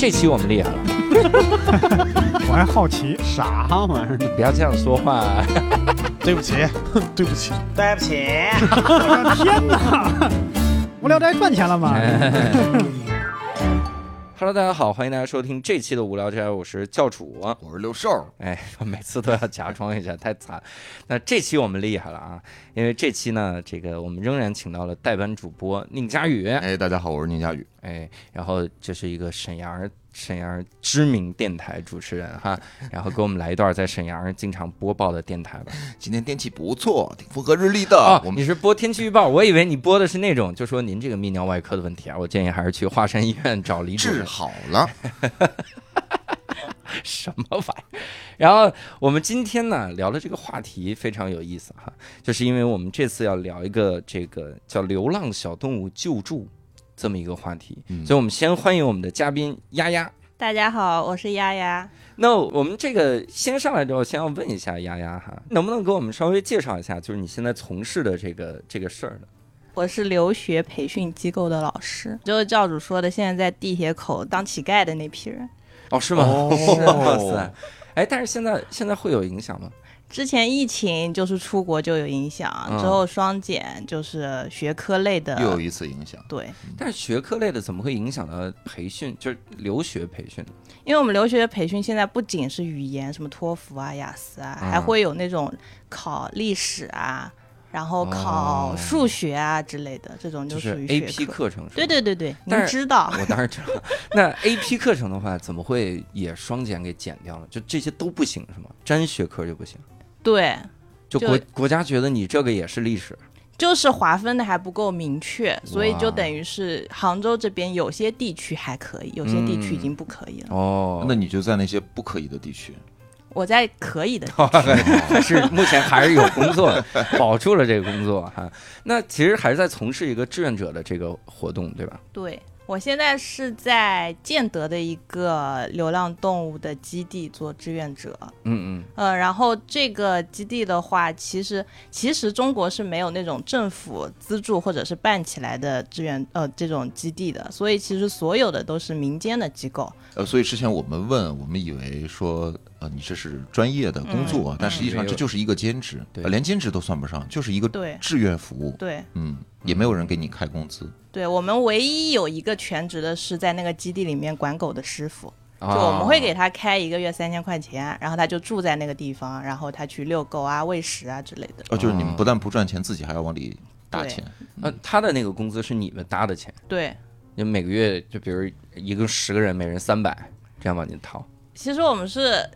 这期我们厉害了，我还好奇，啥玩意儿？不要这样说话。对不起，对不起，对不起，我的天哪！无聊斋赚钱了吗？Hello，大家好，欢迎大家收听这期的无聊斋，我是教主。我是六兽，哎，我每次都要假装一下，太惨。那这期我们厉害了啊，因为这期呢，这个我们仍然请到了代班主播宁佳宇，哎，大家好，我是宁佳宇。哎，然后这是一个沈阳沈阳知名电台主持人哈，然后给我们来一段在沈阳经常播报的电台吧。今天天气不错，挺风和日丽的。哦，我们你是播天气预报，我以为你播的是那种，就说您这个泌尿外科的问题啊，我建议还是去华山医院找李主治任。好了，什么玩意儿？然后我们今天呢聊的这个话题非常有意思哈，就是因为我们这次要聊一个这个叫流浪小动物救助这么一个话题，嗯所以我们先欢迎我们的嘉宾丫丫。大家好，我是丫丫。那我们这个先上来之后，先要问一下丫丫哈，能不能给我们稍微介绍一下，就是你现在从事的这个这个事儿呢？我是留学培训机构的老师，就是教主说的，现在在地铁口当乞丐的那批人。哦，是吗？哦 哇塞！哎，但是现在现在会有影响吗？之前疫情就是出国就有影响，嗯之后双减就是学科类的，又有一次影响。对，但是学科类的怎么会影响到培训？就是留学培训呢？因为我们留学培训现在不仅是语言，什么托福啊、雅思啊，嗯还会有那种考历史啊，然后考哦数学啊之类的，这种就属于 A 学 P。课程？对对对对，您知道。我当然知道。那 A P 课程的话，怎么会也双减给减掉了？就这些都不行是吗？沾学科就不行？对，就就国国家觉得你这个也是历史就是划分的还不够明确，所以就等于是杭州这边有些地区还可以，有些地区已经不可以了。哦。那你就在那些不可以的地区，我在可以的 是目前还是有工作的，保住了这个工作哈。那其实还是在从事一个志愿者的这个活动，对吧？对我现在是在建德的一个流浪动物的基地做志愿者。嗯嗯呃，然后这个基地的话，其实其实中国是没有那种政府资助或者是办起来的志愿呃这种基地的，所以其实所有的都是民间的机构。呃，所以之前我们问，我们以为说，呃，你这是专业的工作，但实际上这就是一个兼职，连兼职都算不上，就是一个志愿服务。对嗯，也没有人给你开工资。对，我们唯一有一个全职的是在那个基地里面管狗的师傅。嗯，就我们会哦给他开一个月三千块钱，然后他就住在那个地方，然后他去遛狗啊、喂食啊之类的。哦，就是你们不但不赚钱，自己还要往里搭钱。那，他的那个工资是你们搭的钱，对，就每个月就比如一个十个人，每人三百，这样往进掏。其实我们是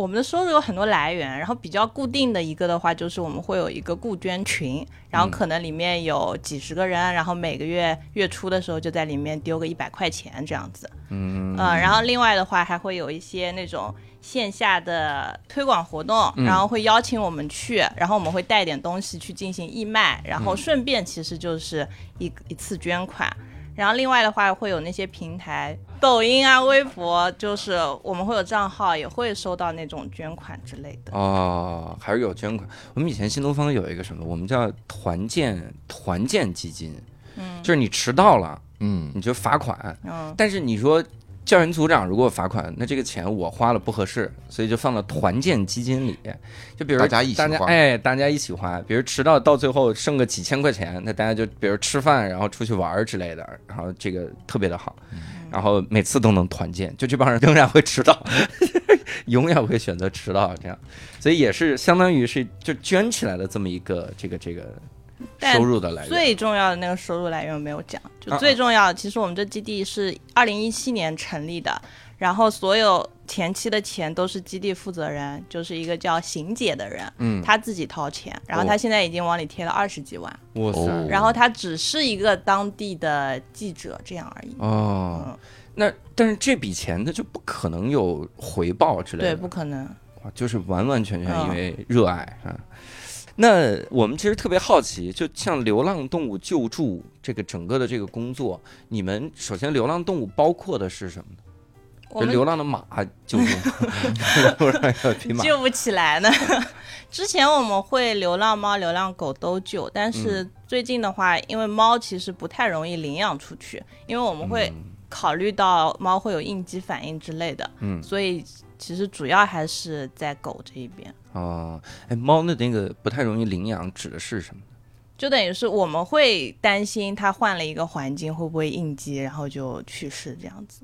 我们的收入有很多来源，然后比较固定的一个的话，就是我们会有一个顾捐群，然后可能里面有几十个人，然后每个月月初的时候就在里面丢个一百块钱这样子。嗯呃，然后另外的话还会有一些那种线下的推广活动，嗯然后会邀请我们去，然后我们会带点东西去进行义卖，然嗯后顺便其实就是一一次捐款。然后另外的话会有那些平台，抖音啊、微博，就是我们会有账号，也会收到那种捐款之类的。哦，还是有捐款。我们以前新东方有一个什么，我们叫团建团建基金，嗯，就是你迟到了嗯，你就罚款，嗯，但是你说教员组长如果罚款，那这个钱我花了不合适，所以就放到团建基金里。就比如大家一起花哎，大家一起花。比如迟到到最后剩个几千块钱，那大家就比如吃饭，然后出去玩儿之类的，然后这个特别的好，然后每次都能团建，就这帮人仍然会迟到，永远会选择迟到这样，所以也是相当于是就捐起来的这么一个这个这个但收入的来源。最重要的那个收入来源没有讲，就啊最重要的，其实我们这基地是二零一七年成立的，然后所有前期的钱都是基地负责人，就是一个叫邢姐的人，嗯，他自己掏钱，然后哦他现在已经往里贴了二十几万，哇塞，哦然后他只是一个当地的记者这样而已。哦嗯，那但是这笔钱它就不可能有回报之类的，对，不可能。哇就是完完全全嗯因为热爱啊。那我们其实特别好奇，就像流浪动物救助这个整个的这个工作，你们首先流浪动物包括的是什么呢？我们流浪的马救 不起来呢。之前我们会流浪猫、流浪狗都救，但是嗯最近的话，因为猫其实不太容易领养出去，因为我们会嗯考虑到猫会有应激反应之类的，嗯所以其实主要还是在狗这一边。哦，哎，猫的那个不太容易领养指的是什么？就等于是我们会担心它换了一个环境会不会应激，然后就去世这样子，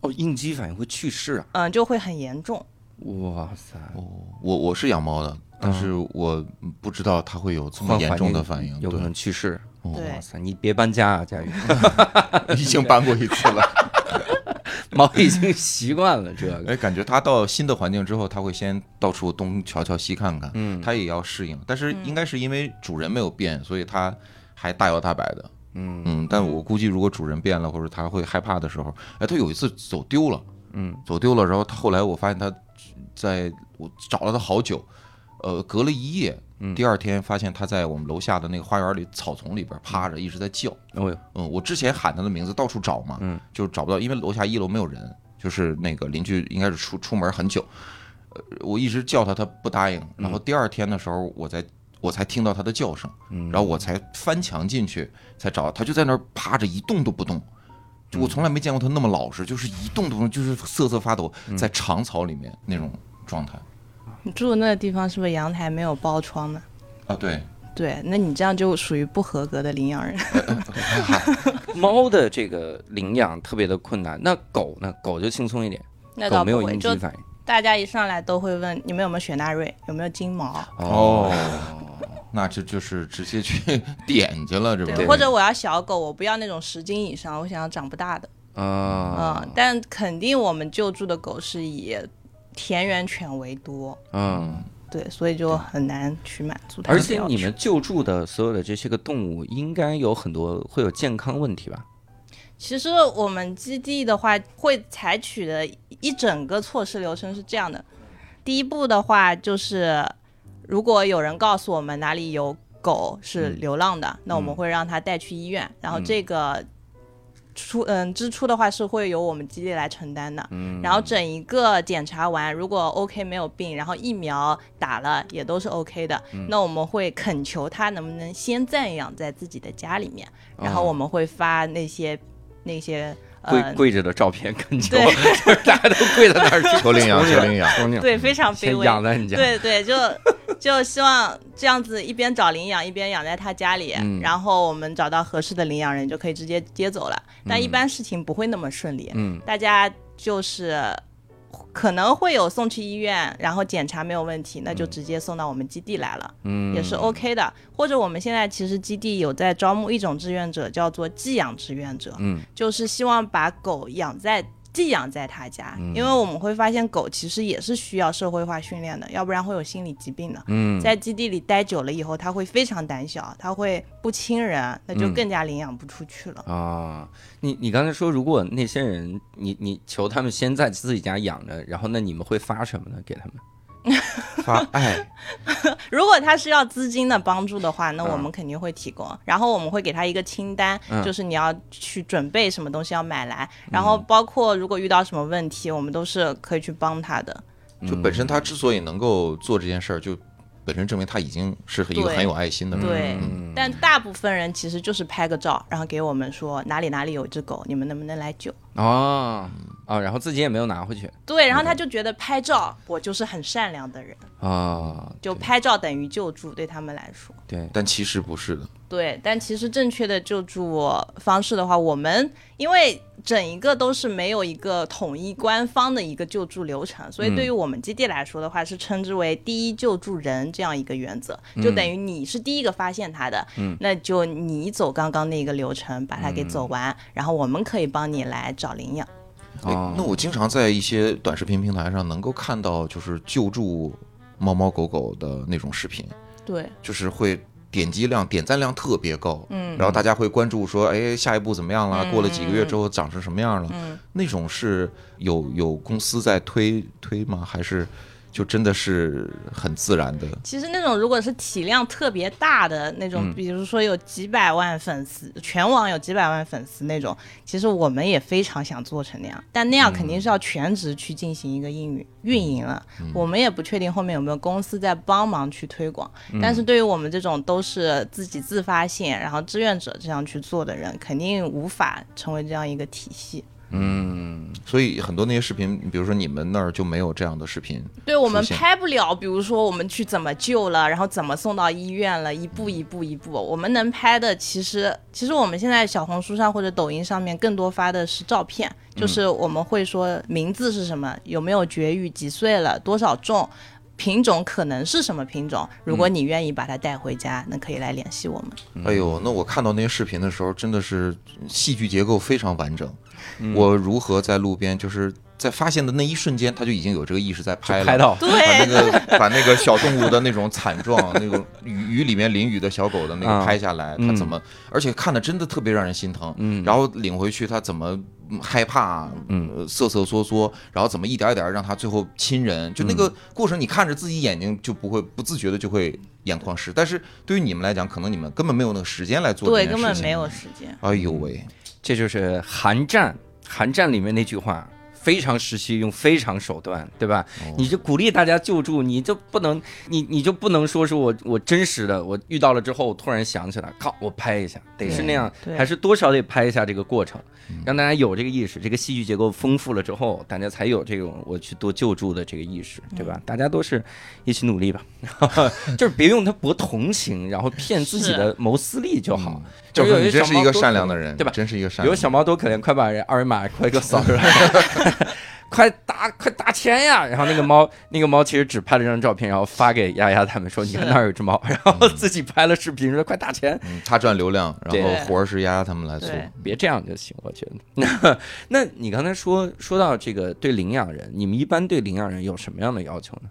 哦，应激反应会去世啊！嗯，就会很严重。哇塞，我我是养猫的，但是我不知道它会有这么严重的反应。有可能去世。哇塞，你别搬家啊，佳宇，已经搬过一次了。猫已经习惯了这个。哎，感觉它到新的环境之后，它会先到处东瞧瞧西看看，嗯它也要适应。但是应该是因为主人没有变，所以它还大摇大摆的。嗯嗯，但我估计如果主人变了，或者它会害怕的时候，哎，它有一次走丢了，嗯，走丢了，然后它后来我发现它在我找了它好久，呃，隔了一夜，嗯。第二天发现它在我们楼下的那个花园里草丛里边趴着，一直在叫。哦哟，嗯，我之前喊它的名字到处找嘛，嗯，就找不到，因为楼下一楼没有人，就是那个邻居应该是出出门很久，呃，我一直叫它，它不答应。然后第二天的时候，我才我才听到它的叫声，嗯。然后我才翻墙进去才找到它，就在那儿趴着一动都不动。就我从来没见过它那么老实，就是一动都不动，就是瑟瑟发抖，在长草里面那种状态你住的那个地方是不是阳台没有包窗呢？啊。对，对，那你这样就属于不合格的领养人。猫的这个领养特别的困难，那狗呢？狗就轻松一点，那狗没有应激反应。大家一上来都会问你们有没有雪纳瑞，有没有金毛，哦，那这就是直接去 点去了，这不对，或者我要小狗，我不要那种十斤以上，我想要长不大的。啊嗯，但肯定我们救助的狗是以田园犬为多，嗯，对，所以就很难去满足它而。且你们救助的所有的这些个动物，应该有很多会有健康问题吧？其实我们基地的话，会采取的一整个措施流程是这样的：第一步的话，就是如果有人告诉我们哪里有狗是流浪的，那我们会让他带去医院，然后这个出嗯支出的话是会由我们基地来承担的。嗯，然后整一个检查完，如果 OK 没有病，然后疫苗打了也都是 OK 的，嗯。那我们会恳求他能不能先暂养在自己的家里面，然后哦。我们会发那些那些呃跪跪着的照片，跟求，对。就 是大家都跪在那儿去。求领养，求领养。求领，对非常卑微，养在你家，对对，就就希望这样子一边找领养，一边养在他家里，嗯。然后我们找到合适的领养人就可以直接接走了。但一般事情不会那么顺利，嗯大家就是可能会有送去医院，然后检查没有问题，那就直接送到我们基地来了，嗯，也是 OK 的。或者我们现在其实基地有在招募一种志愿者，叫做寄养志愿者，嗯就是希望把狗养在。寄养在他家，嗯因为我们会发现狗其实也是需要社会化训练的，要不然会有心理疾病的。嗯，在基地里待久了以后，它会非常胆小，它会不亲人，那就嗯更加领养不出去了。啊，你你刚才说，如果那些人，你你求他们先在自己家养着，然后那你们会发什么呢？给他们？发爱，如果他是要资金的帮助的话，那嗯我们肯定会提供。然后我们会给他一个清单，嗯就是你要去准备什么东西要买来，然后包括如果遇到什么问题，我们都是可以去帮他的。就本身他之所以能够做这件事儿，就本身证明他已经是一个很有爱心的人。对，嗯但大部分人其实就是拍个照，然后给我们说哪里哪里有一只狗，你们能不能来救？哦啊，然后自己也没有拿回去。对，然后他就觉得拍照我就是很善良的人，啊，就拍照等于救助，对他们来说。对，但其实不是的。对，但其实正确的救助方式的话，我们因为整一个都是没有一个统一官方的一个救助流程，所以对于我们基地来说的话，是称之为第一救助人这样一个原则，就等于你是第一个发现他的，嗯。那就你走刚刚那个流程，把它给走完，然后我们可以帮你来找领养。那我经常在一些短视频平台上能够看到，就是救助猫猫狗狗的那种视频，对，就是会点击量、点赞量特别高，嗯然后大家会关注说，哎，下一步怎么样了？嗯过了几个月之后长成什么样了？嗯，那种是有有公司在推推吗？还是就真的是很自然的？其实那种如果是体量特别大的那种，嗯比如说有几百万粉丝，全网有几百万粉丝那种，其实我们也非常想做成那样，但那样肯定是要全职去进行一个运营运营了。我们也不确定后面有没有公司在帮忙去推广，但是对于我们这种都是自己自发性，然后志愿者这样去做的人，肯定无法成为这样一个体系。嗯，所以很多那些视频，比如说你们那儿就没有这样的视频，对我们拍不了，比如说我们去怎么救了，然后怎么送到医院了，一步一步一步。我们能拍的，其实其实我们现在小红书上或者抖音上面更多发的是照片，就是我们会说名字是什么，有没有绝育，几岁了，多少重。品种可能是什么品种？如果你愿意把它带回家，那可以来联系我们。哎呦，那我看到那些视频的时候，真的是戏剧结构非常完整。嗯我如何在路边，就是在发现的那一瞬间，他就已经有这个意识在拍了，拍到把那，个 把那个小动物的那种惨状，那种雨雨里面淋雨的小狗的那啊个拍下来，他怎么，而且看的真的特别让人心疼。嗯然后领回去，他怎么嗯害怕，嗯呃瑟瑟缩缩，然后怎么一点一点让他最后亲人，就那个过程，你看着自己眼睛就不会不自觉的就会眼眶湿。但是对于你们来讲，可能你们根本没有那个时间来做这对，件事情根本没有。时间。哎呦喂，这就是寒战，寒战里面那句话。非常时期用非常手段，对吧？哦你就鼓励大家救助，你就不能，你你就不能说是我我真实的，我遇到了之后突然想起来，靠，我拍一下，得是那样，还是多少得拍一下这个过程，让大家有这个意识。这个戏剧结构丰富了之后，大家才有这种我去多救助的这个意识，对吧？大家都是一起努力吧，就是别用它博同情，然后骗自己的谋私利就好。就是，你真是一个善良的人，对吧？真是一个善有良的人。小猫多可怜，快把人二维码快给我扫出来，快打快打钱呀！然后那个猫，那个猫其实只拍了张照片，然后发给丫丫他们说，你看那儿有只猫，然后自己拍了视频说快打钱，嗯，他赚流量，然后活儿是丫丫他们来做。别这样就行，我觉得。那 那你刚才说说到这个对领养人，你们一般对领养人有什么样的要求呢？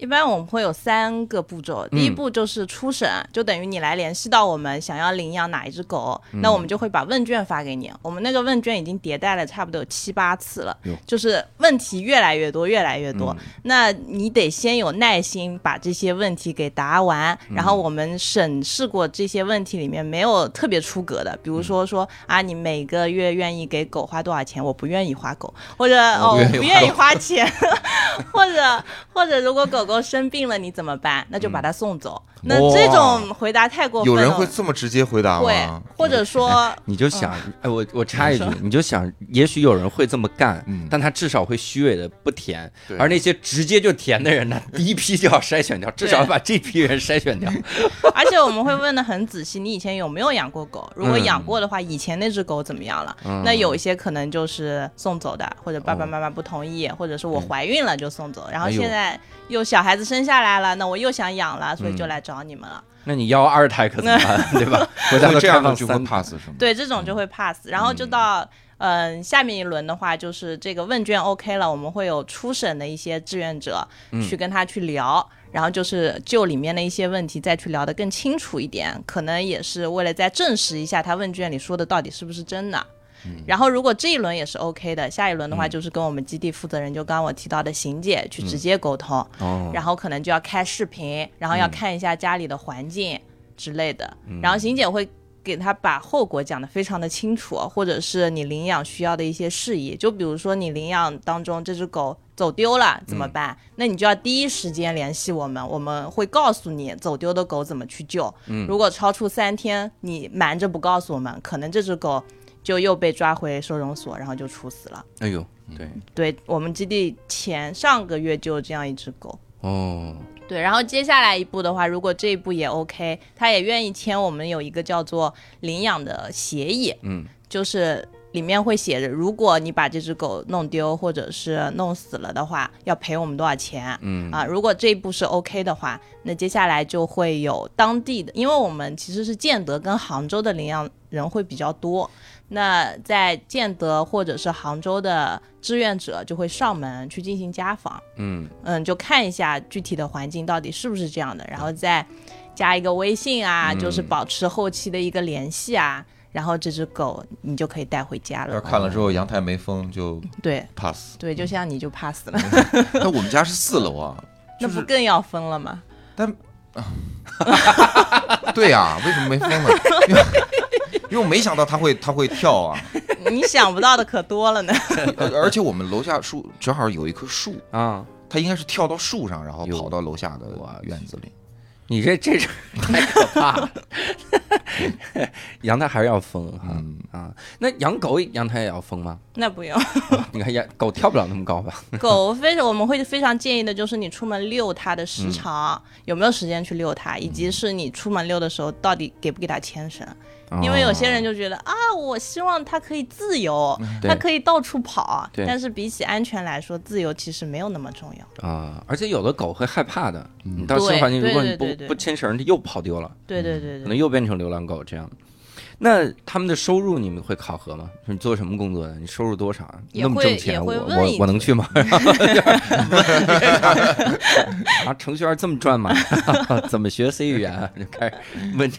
一般我们会有三个步骤，第一步就是初审，就等于你来联系到我们，想要领养哪一只狗，那我们就会把问卷发给你。我们那个问卷已经迭代了差不多有七八次了，就是问题越来越多，越来越多。那你得先有耐心把这些问题给答完，然后我们审视过这些问题里面没有特别出格的，比如说说啊，你每个月愿意给狗花多少钱？我不愿意花狗，或者哦，我不愿意花不愿意花钱，或者或者如果狗狗生病了你怎么办？那就把它送走。那这种回答太过分了。有人会这么直接回答会吗？，或者说 你就想，哎，我我插一句，你就想，也许有人会这么干，嗯但他至少会虚伪的不填，而那些直接就填的人呢，第一批就要筛选掉，至少要把这批人筛选掉。而且我们会问的很仔细，你以前有没有养过狗？如果嗯养过的话，以前那只狗怎么样了？那有一些可能就是送走的，或者爸爸妈妈不同意，或者是我怀孕了就送走，然后现在又小孩子生下来了，那我又想养了，所以就嗯来找你们了。那你要二胎可怎么办？对吧？国家的这开样的就会 pass 是吗？对，这种就会 pass，然后就到。嗯，下面一轮的话就是这个问卷 OK 了，我们会有初审的一些志愿者去跟他去聊，然后就是就里面的一些问题再去聊得更清楚一点，可能也是为了再证实一下他问卷里说的到底是不是真的。然后如果这一轮也是 OK 的，下一轮的话就是跟我们基地负责人，就刚刚我提到的邢姐去直接沟通，哦，然后可能就要开视频，然后要看一下家里的环境之类的，然后邢姐会。给他把后果讲得非常的清楚，或者是你领养需要的一些事宜，就比如说你领养当中这只狗走丢了怎么办？那你就要第一时间联系我们，我们会告诉你走丢的狗怎么去救。如果超出三天你瞒着不告诉我们，可能这只狗就又被抓回收容所，然后就处死了。哎呦，对，对我们基地前上个月就有这样一只狗。哦，对，然后接下来一步的话，如果这一步也 OK，他也愿意签，我们有一个叫做领养的协议，嗯，就是里面会写着，如果你把这只狗弄丢或者是弄死了的话，要赔我们多少钱，嗯。啊，如果这一步是 OK 的话，那接下来就会有当地的，因为我们其实是建德跟杭州的领养人会比较多，那在建德或者是杭州的志愿者就会上门去进行家访。嗯，嗯，就看一下具体的环境到底是不是这样的，然后再加一个微信啊，就是保持后期的一个联系啊，然后这只狗你就可以带回家了。要看了之后阳台没封就对 pass。对，就像你就 pass 了，那我们家是四楼啊，那不更要封了吗？但 对呀、为什么没封呢？因为我没想到它会它会跳啊，你想不到的可多了呢。呃而且我们楼下树正好有一棵树，啊，它应该是跳到树上，然后跑到楼下的哇院子里。你这这是 太可怕了。阳台还是要封哈、嗯啊。那养狗阳台也要封吗？那不用。你看养狗跳不了那么高吧？狗非常我们会非常建议的就是你出门遛它的时长、有没有时间去遛它，以及是你出门遛的时候到底给不给它牵绳。因为有些人就觉得啊，我希望它可以自由，它可以到处跑对，但是比起安全来说，自由其实没有那么重要。啊，而且有的狗会害怕的。你到新对环境，如果你不不牵绳，它又跑丢了，对对对对可能又变成流浪狗这样。那他们的收入你们会考核吗？你做什么工作的？你收入多少啊？那么挣钱，我我我能去吗？啊，程序员这么赚吗？怎么学 C 语言啊？就开始问这，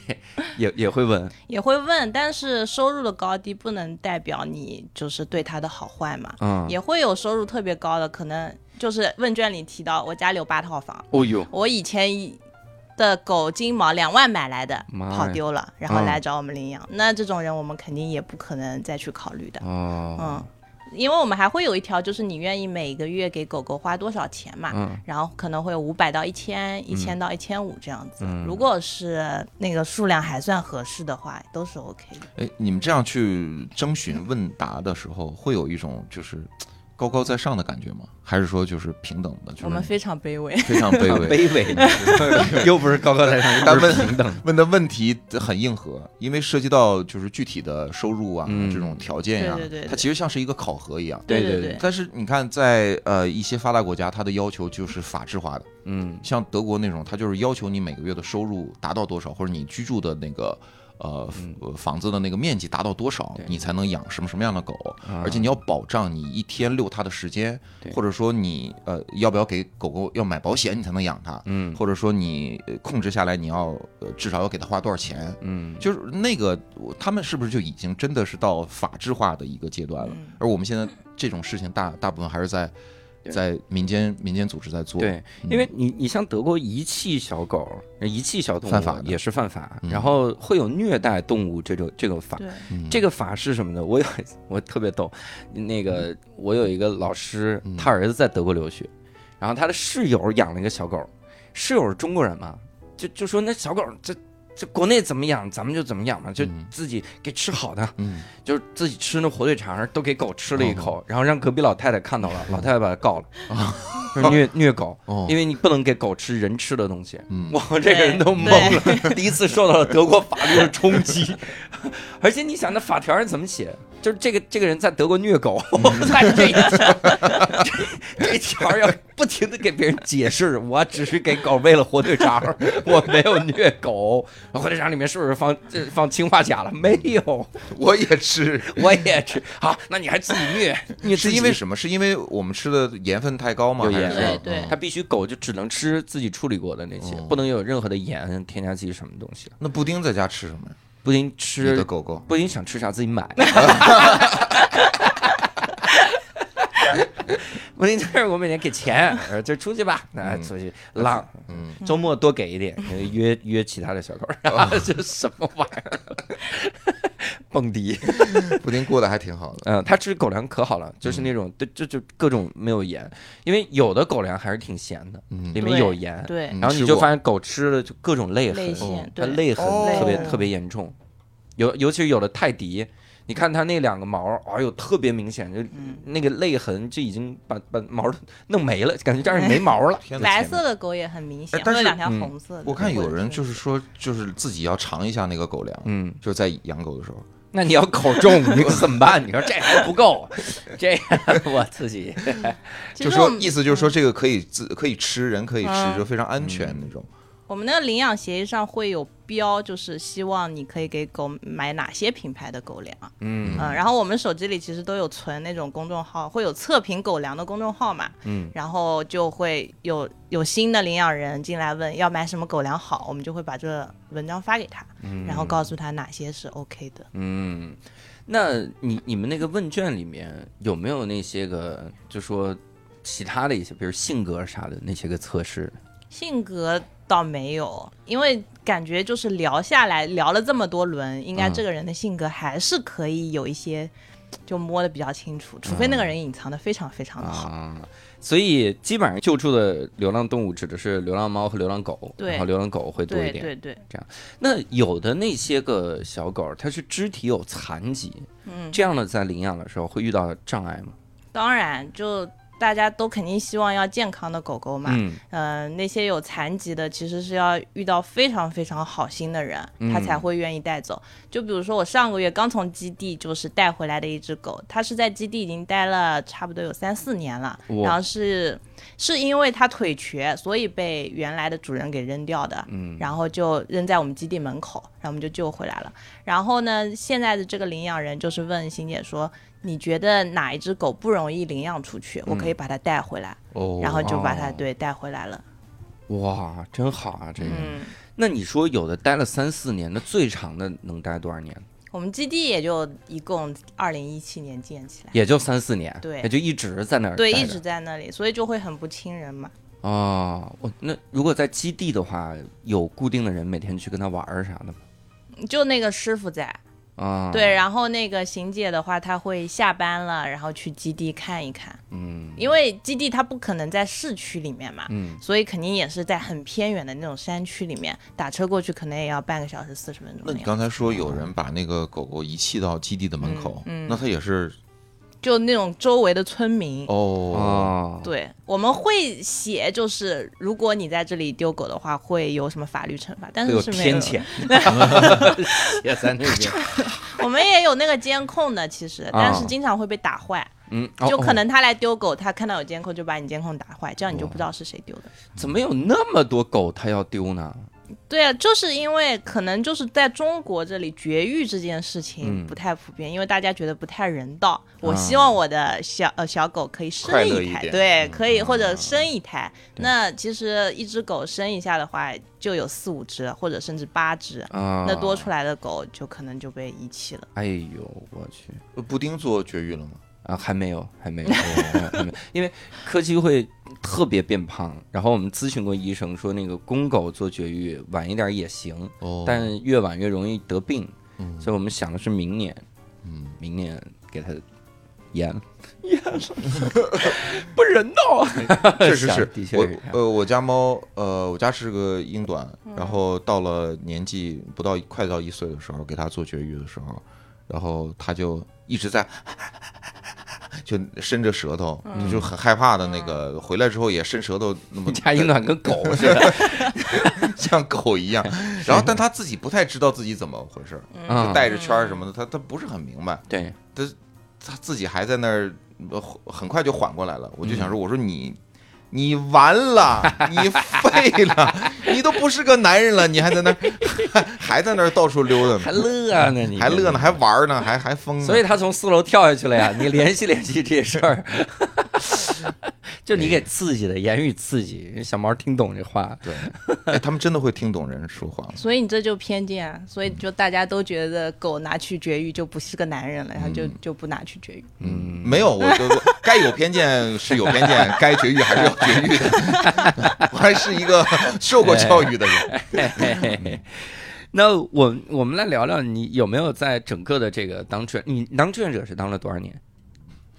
也也会问。也会问，但是收入的高低不能代表你就是对他的好坏嘛。嗯，也会有收入特别高的，可能就是问卷里提到，我家里有八套房，哦呦，我以前的狗金毛两万买来的跑丢了，然后嗯来找我们领养，那这种人我们肯定也不可能再去考虑的，哦，嗯。因为我们还会有一条，就是你愿意每个月给狗狗花多少钱嘛，嗯然后可能会有五百到一千，一千到一千五这样子。嗯如果是那个数量还算合适的话，都是 OK 的。哎，你们这样去征询问答的时候，会有一种就是嘖高高在上的感觉吗？还是说就是平等的？就是我们非常卑微。非常卑微。卑微，又不是高高在上，但问平等。问的问题很硬核，因为涉及到就是具体的收入啊、嗯这种条件呀、对对对对它其实像是一个考核一样。对对对对，但是你看在，呃一些发达国家，它的要求就是法制化的，嗯像德国那种，它就是要求你每个月的收入达到多少，或者你居住的那个呃呃房子的那个面积达到多少，你才能养什么什么样的狗，啊。而且你要保障你一天遛它的时间，或者说你呃要不要给狗狗要买保险，你才能养它，嗯。或者说你呃控制下来，你要呃至少要给它花多少钱。嗯，就是那个，他们是不是就已经真的是到法制化的一个阶段了？嗯。而我们现在这种事情大大部分还是在对在民间民间组织在做。对，因为你你像德国遗弃小狗、遗弃小动物犯法也是犯法，嗯。然后会有虐待动物这种这个法。这个法是什么呢？我有我特别逗，那个我有一个老师，嗯。他儿子在德国留学，然后他的室友养了一个小狗，室友是中国人嘛，就就说那小狗这这国内怎么养，咱们就怎么养嘛，就嗯。自己给吃好的，嗯，就是自己吃那火腿肠都给狗吃了一口，然后让隔壁老太太看到了，老太太把他告了，就是虐 虐狗，哦。因为你不能给狗吃人吃的东西。嗯。哇，这个人都懵了，第一次受到了德国法律的冲击。而且你想，那法条上怎么写？就是这个这个人在德国虐狗，看这一条，这这条要不停的给别人解释，我只是给狗喂了火腿肠，我没有虐狗。火腿肠里面是不是放这放氰化钾了？没有，我也吃，我也吃。好，那你还自己虐？你是因为什么？是因为我们吃的盐分太高吗？有盐对对它必须狗就只能吃自己处理过的那些，哦不能有任何的盐、添加剂什么东西。那布丁在家吃什么呀？布丁你吃的狗狗布丁想吃啥自己买。布丁就是我每年给钱，呃就出去吧，那嗯。出去浪，嗯，周末多给一点，呃约约其他的小狗，这什么玩意儿？蹦迪，布丁过得还挺好的。嗯，他吃狗粮可好了，就是那种，对，就就各种没有盐，因为有的狗粮还是挺咸的，嗯里面有盐，然后你就发现狗吃了就各种泪痕，它泪痕哦。特别特别严重，尤尤其是有的泰迪，你看它那两个毛，哎呦特别明显，就嗯那个泪痕就已经把把毛弄没了，感觉这样没 毛了。白色的狗也很明显，哎但是两条嗯红色的。我看有人就是说，就是自己要尝一下那个狗粮，嗯，就是在养狗的时候。那你要口重，你怎么办？你说这还不够，这 我自己就说意思就是说，这个可以自可以吃，人可以吃，嗯就非常安全那种。我们那个领养协议上会有标，就是希望你可以给狗买哪些品牌的狗粮。嗯嗯，然后我们手机里其实都有存那种公众号，会有测评狗粮的公众号嘛，嗯然后就会有有新的领养人进来问要买什么狗粮好，我们就会把这个文章发给他，然后告诉他哪些是 OK 的。嗯，那你你们那个问卷里面有没有那些个，就说其他的一些，比如性格啥的那些个测试？性格倒没有，因为感觉就是聊下来聊了这么多轮，应该嗯这个人的性格还是可以有一些就摸得比较清楚，除非那个人隐藏的非常非常的好。啊，所以基本上救助的流浪动物指的是流浪猫和流浪狗，对然后流浪狗会多一对点。对对，这样那有的那些个小狗，它是肢体有残疾，嗯，这样的在领养的时候会遇到障碍吗？当然就。大家都肯定希望要健康的狗狗嘛，嗯呃，那些有残疾的，其实是要遇到非常非常好心的人，他嗯才会愿意带走。就比如说我上个月刚从基地就是带回来的一只狗，它是在基地已经待了差不多有三四年了，然后是是因为它腿瘸，所以被原来的主人给扔掉的，嗯然后就扔在我们基地门口，然后我们就救回来了。然后呢，现在的这个领养人就是问欣姐说。你觉得哪一只狗不容易领养出去？我可以把它带回来，哦然后就把它哦对带回来了。哇，真好啊！这个，嗯，那你说有的待了三四年，那最长的能待多少年？我们基地也就一共二零一七年建起来，也就三四年，对也就一直在那儿，对，一直。在那里，所以就会很不亲人嘛。哦，我那如果在基地的话，有固定的人每天去跟他玩儿啥的吗？就那个师傅在，啊，对，，然后那个邢姐的话，她会下班了，然后去基地看一看，嗯。因为基地它不可能在市区里面嘛，嗯，所以肯定也是在很偏远的那种山区里面，打车过去可能也要半个小时四十分钟那你刚才说有人把那个狗狗遗弃到基地的门口，嗯嗯。那他也是就那种周围的村民。哦哦，对，我们会写，就是如果你在这里丢狗的话，会有什么法律惩罚，但是是没有天的。谴，写在那边，我们也有那个监控的，其实，但是经常会被打坏。嗯，就哦可能他来丢狗，他看到有监控就把你监控打坏，这样你就不知道是谁丢的。怎么有那么多狗他要丢呢？对啊，就是因为可能就是在中国这里绝育这件事情嗯不太普遍，因为大家觉得不太人道。我希望我的小呃小狗可以生一胎，一对，嗯可以或者生一胎。对那其实一只狗生一下的话，就有四五只或者甚至八只，啊，那多出来的狗就可能就被遗弃了。哎呦，我去布丁做绝育了吗？啊，还没有，还没有，还没有，因为柯基会特别变胖，然后我们咨询过医生说，那个公狗做绝育晚一点也行，哦但越晚越容易得病，嗯所以我们想的是明年，嗯，明年给它严严了，不人道啊！确实是我的确是呃，我家猫呃，我家是个英短，然后到了年纪不到快到一岁的时候，给它做绝育的时候，然后它就一直在。就伸着舌头，就很害怕的那个。回来之后也伸舌头，那么你家英暖跟狗似的，像狗一样。然后，但他自己不太知道自己怎么回事就带着圈儿什么的，他他不是很明白。对，他他自己还在那儿，呃很快就缓过来了。我就想嗯说，我说你，你完了，你废了，你都不是个男人了，你还在那，还 还在那到处溜达呢还，乐呢，你还乐呢，还玩呢，还还疯呢。所以他从四楼跳下去了呀！你联系联系这事儿，就你给刺激的言语刺激，小毛听懂这话，对，哎，他们真的会听懂人说话。所以你这就偏见啊，所以就大家都觉得狗拿去绝育就不是个男人了，然后就就不拿去绝育。嗯，没有，我都该有偏见是有偏见，该绝育还是要绝育的。我还是一个受过教育的人。嘿嘿嘿嘿。那我我们来聊聊，你有没有在整个的这个当志愿，你当志愿者是当了多少年？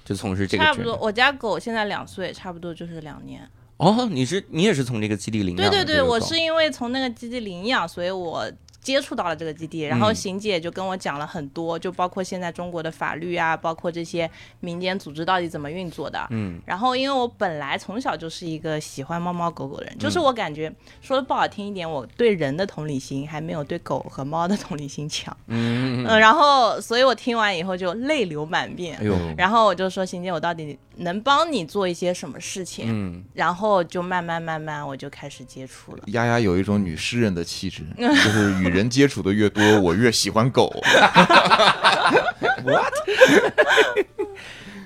就从事这个差不多，我家狗现在两岁，差不多就是两年。哦，你是你也是从这个基地领养对对对，我是因为从那个基地领养，所以我接触到了这个基地，然后嗯邢姐就跟我讲了很多，就包括现在中国的法律啊，包括这些民间组织到底怎么运作的。嗯然后，因为我本来从小就是一个喜欢猫猫狗狗的人，就是嗯我感觉说的不好听一点，我对人的同理心还没有对狗和猫的同理心强。嗯，嗯，然后，所以我听完以后就泪流满面哎。呦，然后我就说，邢姐，我到底能帮你做一些什么事情？嗯，然后就慢慢慢慢，我就开始接触了。丫丫有一种女诗人的气质，就是与人接触的越多，我越喜欢狗。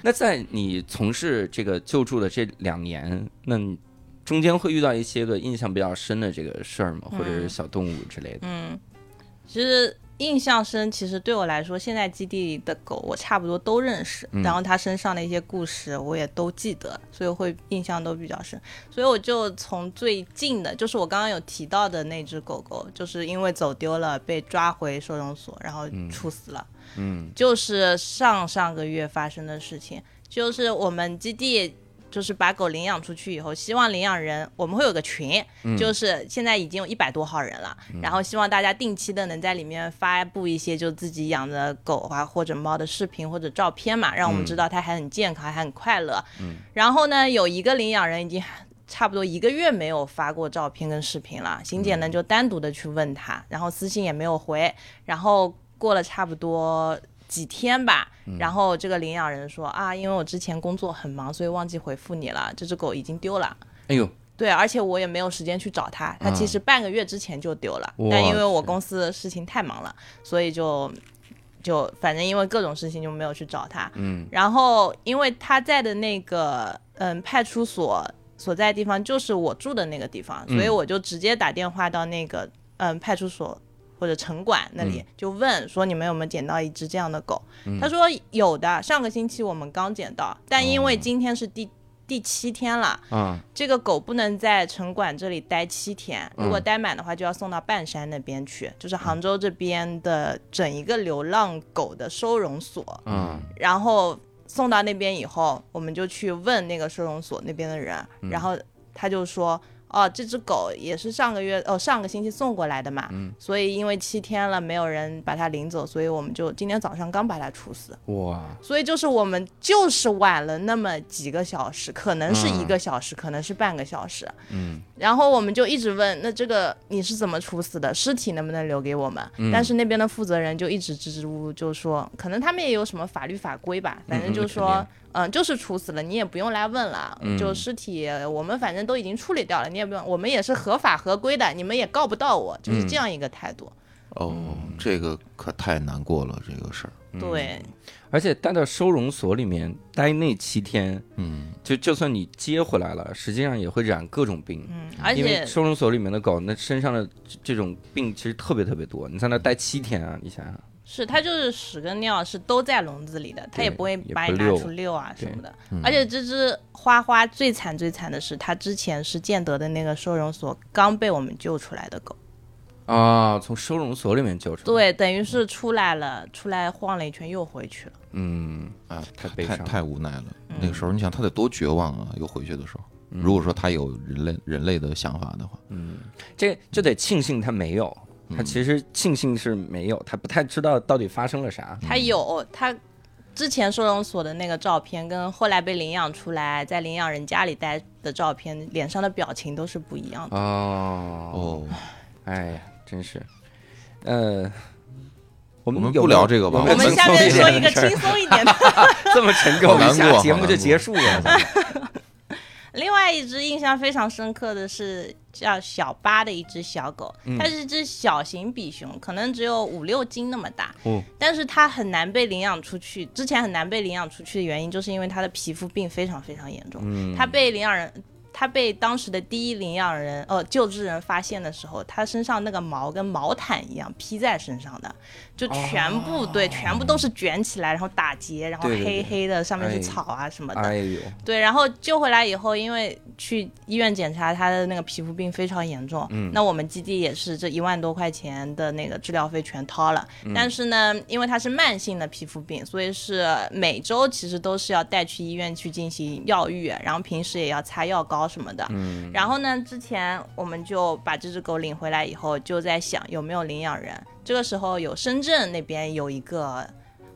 那在你从事这个救助的这两年，那你中间会遇到一些个印象比较深的这个事儿吗？或者是小动物之类的？嗯，其实印象深，其实对我来说，现在基地里的狗我差不多都认识，嗯然后它身上的一些故事我也都记得，所以会印象都比较深。所以我就从最近的，就是我刚刚有提到的那只狗狗，就是因为走丢了被抓回收容所，然后处死了。嗯就是上上个月发生的事情，就是我们基地就是把狗领养出去以后，希望领养人我们会有个群，就是现在已经有一百多号人了，然后希望大家定期的能在里面发布一些就自己养的狗啊或者猫的视频或者照片嘛，让我们知道它还很健康，还很快乐。然后呢，有一个领养人已经。差不多一个月没有发过照片跟视频了，邢姐呢就单独的去问他，然后私信也没有回，然后过了差不多几天吧，然后这个领养人说啊，因为我之前工作很忙，所以忘记回复你了，这只狗已经丢了。哎呦，对，而且我也没有时间去找它，它其实半个月之前就丢了，哇但因为我公司的事情太忙了，所以就就反正因为各种事情就没有去找它。嗯。然后因为他在的那个嗯派出所所在地方就是我住的那个地方，所以嗯我就直接打电话到那个嗯派出所或者城管那里，就问说你们有没有捡到一只这样的狗？他说有的，上个星期我们刚捡到，但因为今天是第、第七天了，嗯这个狗不能在城管这里待七天，如果嗯待满的话，就要送到半山那边去，就是杭州这边的整一个流浪狗的收容所。嗯然后送到那边以后，我们就去问那个收容所那边的人，嗯然后他就说。哦，这只狗也是上个月哦，上个星期送过来的嘛，嗯所以因为七天了没有人把它领走，所以我们就今天早上刚把它处死。哇所以就是我们就是晚了那么几个小时，可能是一个小时，可能是半个小时。嗯然后我们就一直问，那这个你是怎么处死的？尸体能不能留给我们？嗯但是那边的负责人就一直支支吾吾，就说可能他们也有什么法律法规吧，反正就嗯说肯，嗯，就是处死了，你也不用来问了，嗯就尸体我们反正都已经处理掉了，你也不用，我们也是合法合规的，你们也告不到我，就是嗯这样一个态度。哦，这个可太难过了，这个事儿。对，而且待到收容所里面待那七天，嗯，就就算你接回来了，实际上也会染各种病。嗯，而因为且收容所里面的狗，那身上的这这种病其实特别特别多。你在那待七天啊，你想想，是它就是屎跟尿是都在笼子里的，它也不会把你拿出遛啊什么的。嗯而且这只花花最惨最惨的是，它之前是建德的那个收容所刚被我们救出来的狗，啊，从收容所里面救出来。，对，等于是出来了，出来晃了一圈又回去了。嗯，啊，太悲伤太太无奈了。那个时候，你想他得多绝望啊！又回去的时候，如果说他有人类人类的想法的话，嗯这就得庆幸他没有，他其实庆幸是没有，他不太知道到底发生了啥。他有他之前收容所的那个照片，跟后来被领养出来在领养人家里待的照片，脸上的表情都是不一样的。哦，哦，哎呀，真是，呃，我们不聊这个吧我们下面说一个轻松一点的。这么沉重，一下节目就结束了。另外一只印象非常深刻的是叫小巴的一只小狗，嗯它是一只小型比熊，可能只有五六斤那么大，嗯但是它很难被领养出去。之前很难被领养出去的原因，就是因为它的皮肤病非常非常严重。嗯它被领养人，它被当时的第一领养人呃救治人发现的时候，他身上那个毛跟毛毯一样披在身上的，就全部、对，全部都是卷起来，然后打结，然后哦对对对黑黑的，上面哎是草啊什么的。哎呦，对，然后救回来以后，因为去医院检查，他的那个皮肤病非常严重。嗯那我们基地也是这一万多块钱的那个治疗费全掏了。嗯但是呢，因为他是慢性的皮肤病，所以是每周其实都是要带去医院去进行药浴，然后平时也要擦药膏什么的。嗯然后呢，之前我们就把这只狗领回来以后，就在想有没有领养人。这个时候有深圳那边有一个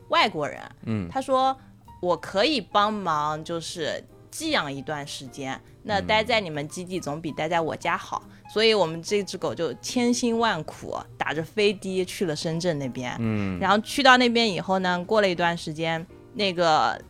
外国人，嗯他说我可以帮忙，就是寄养一段时间。那待在你们基地总比待在我家好，所以我们这只狗就千辛万苦打着飞的去了深圳那边。嗯然后去到那边以后呢，过了一段时间，那个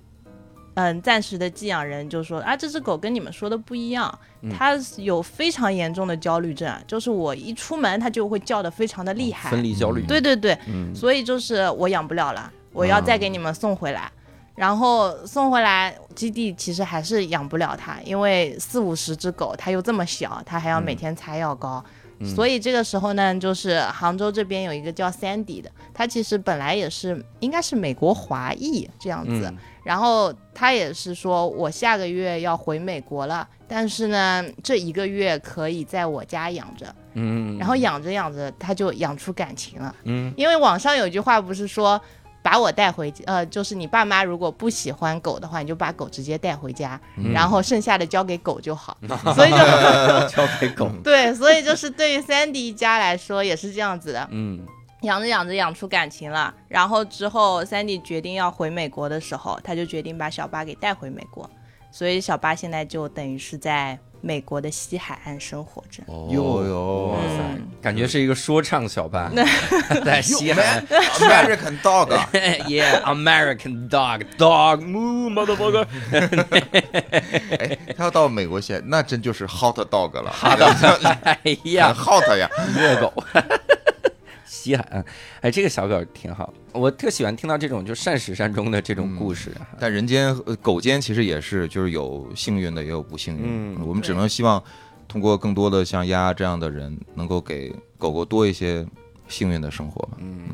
嗯暂时的寄养人就说啊，这只狗跟你们说的不一样，它有非常严重的焦虑症，就是我一出门它就会叫的非常的厉害。分离焦虑。对对对，嗯所以就是我养不了了，我要再给你们送回来。然后送回来，基地其实还是养不了它，因为四五十只狗，它又这么小，它还要每天擦药膏。所以这个时候呢，就是杭州这边有一个叫 Sandy 的，他其实本来也是应该是美国华裔这样子，嗯。然后他也是说我下个月要回美国了，但是呢，这一个月可以在我家养着，嗯，然后养着养着他就养出感情了，嗯。因为网上有句话不是说。把我带回，呃，就是你爸妈如果不喜欢狗的话，你就把狗直接带回家，嗯。然后剩下的交给狗就好。所以就 交给狗，对，所以就是对于 Sandy 一家来说也是这样子的，嗯。养着养着养出感情了，然后之后 Sandy 决定要回美国的时候，他就决定把小巴给带回美国，所以小巴现在就等于是在美国的西海岸生活着。哦哟哇塞感觉是一个说唱小班，在西海岸，American dog，，Yeah，American dog，dog moo motherfucker，哎，他要到美国去，那真就是 hot dog 了，Hot，哎呀，hot 呀，热狗。西海岸，哎，这个小表挺好，我特喜欢听到这种就善始善终的这种故事。但人间呃狗间其实也是，就是有幸运的，也有不幸运。嗯我们只能希望通过更多的像丫丫这样的人，能够给狗狗多一些幸运的生活吧。嗯，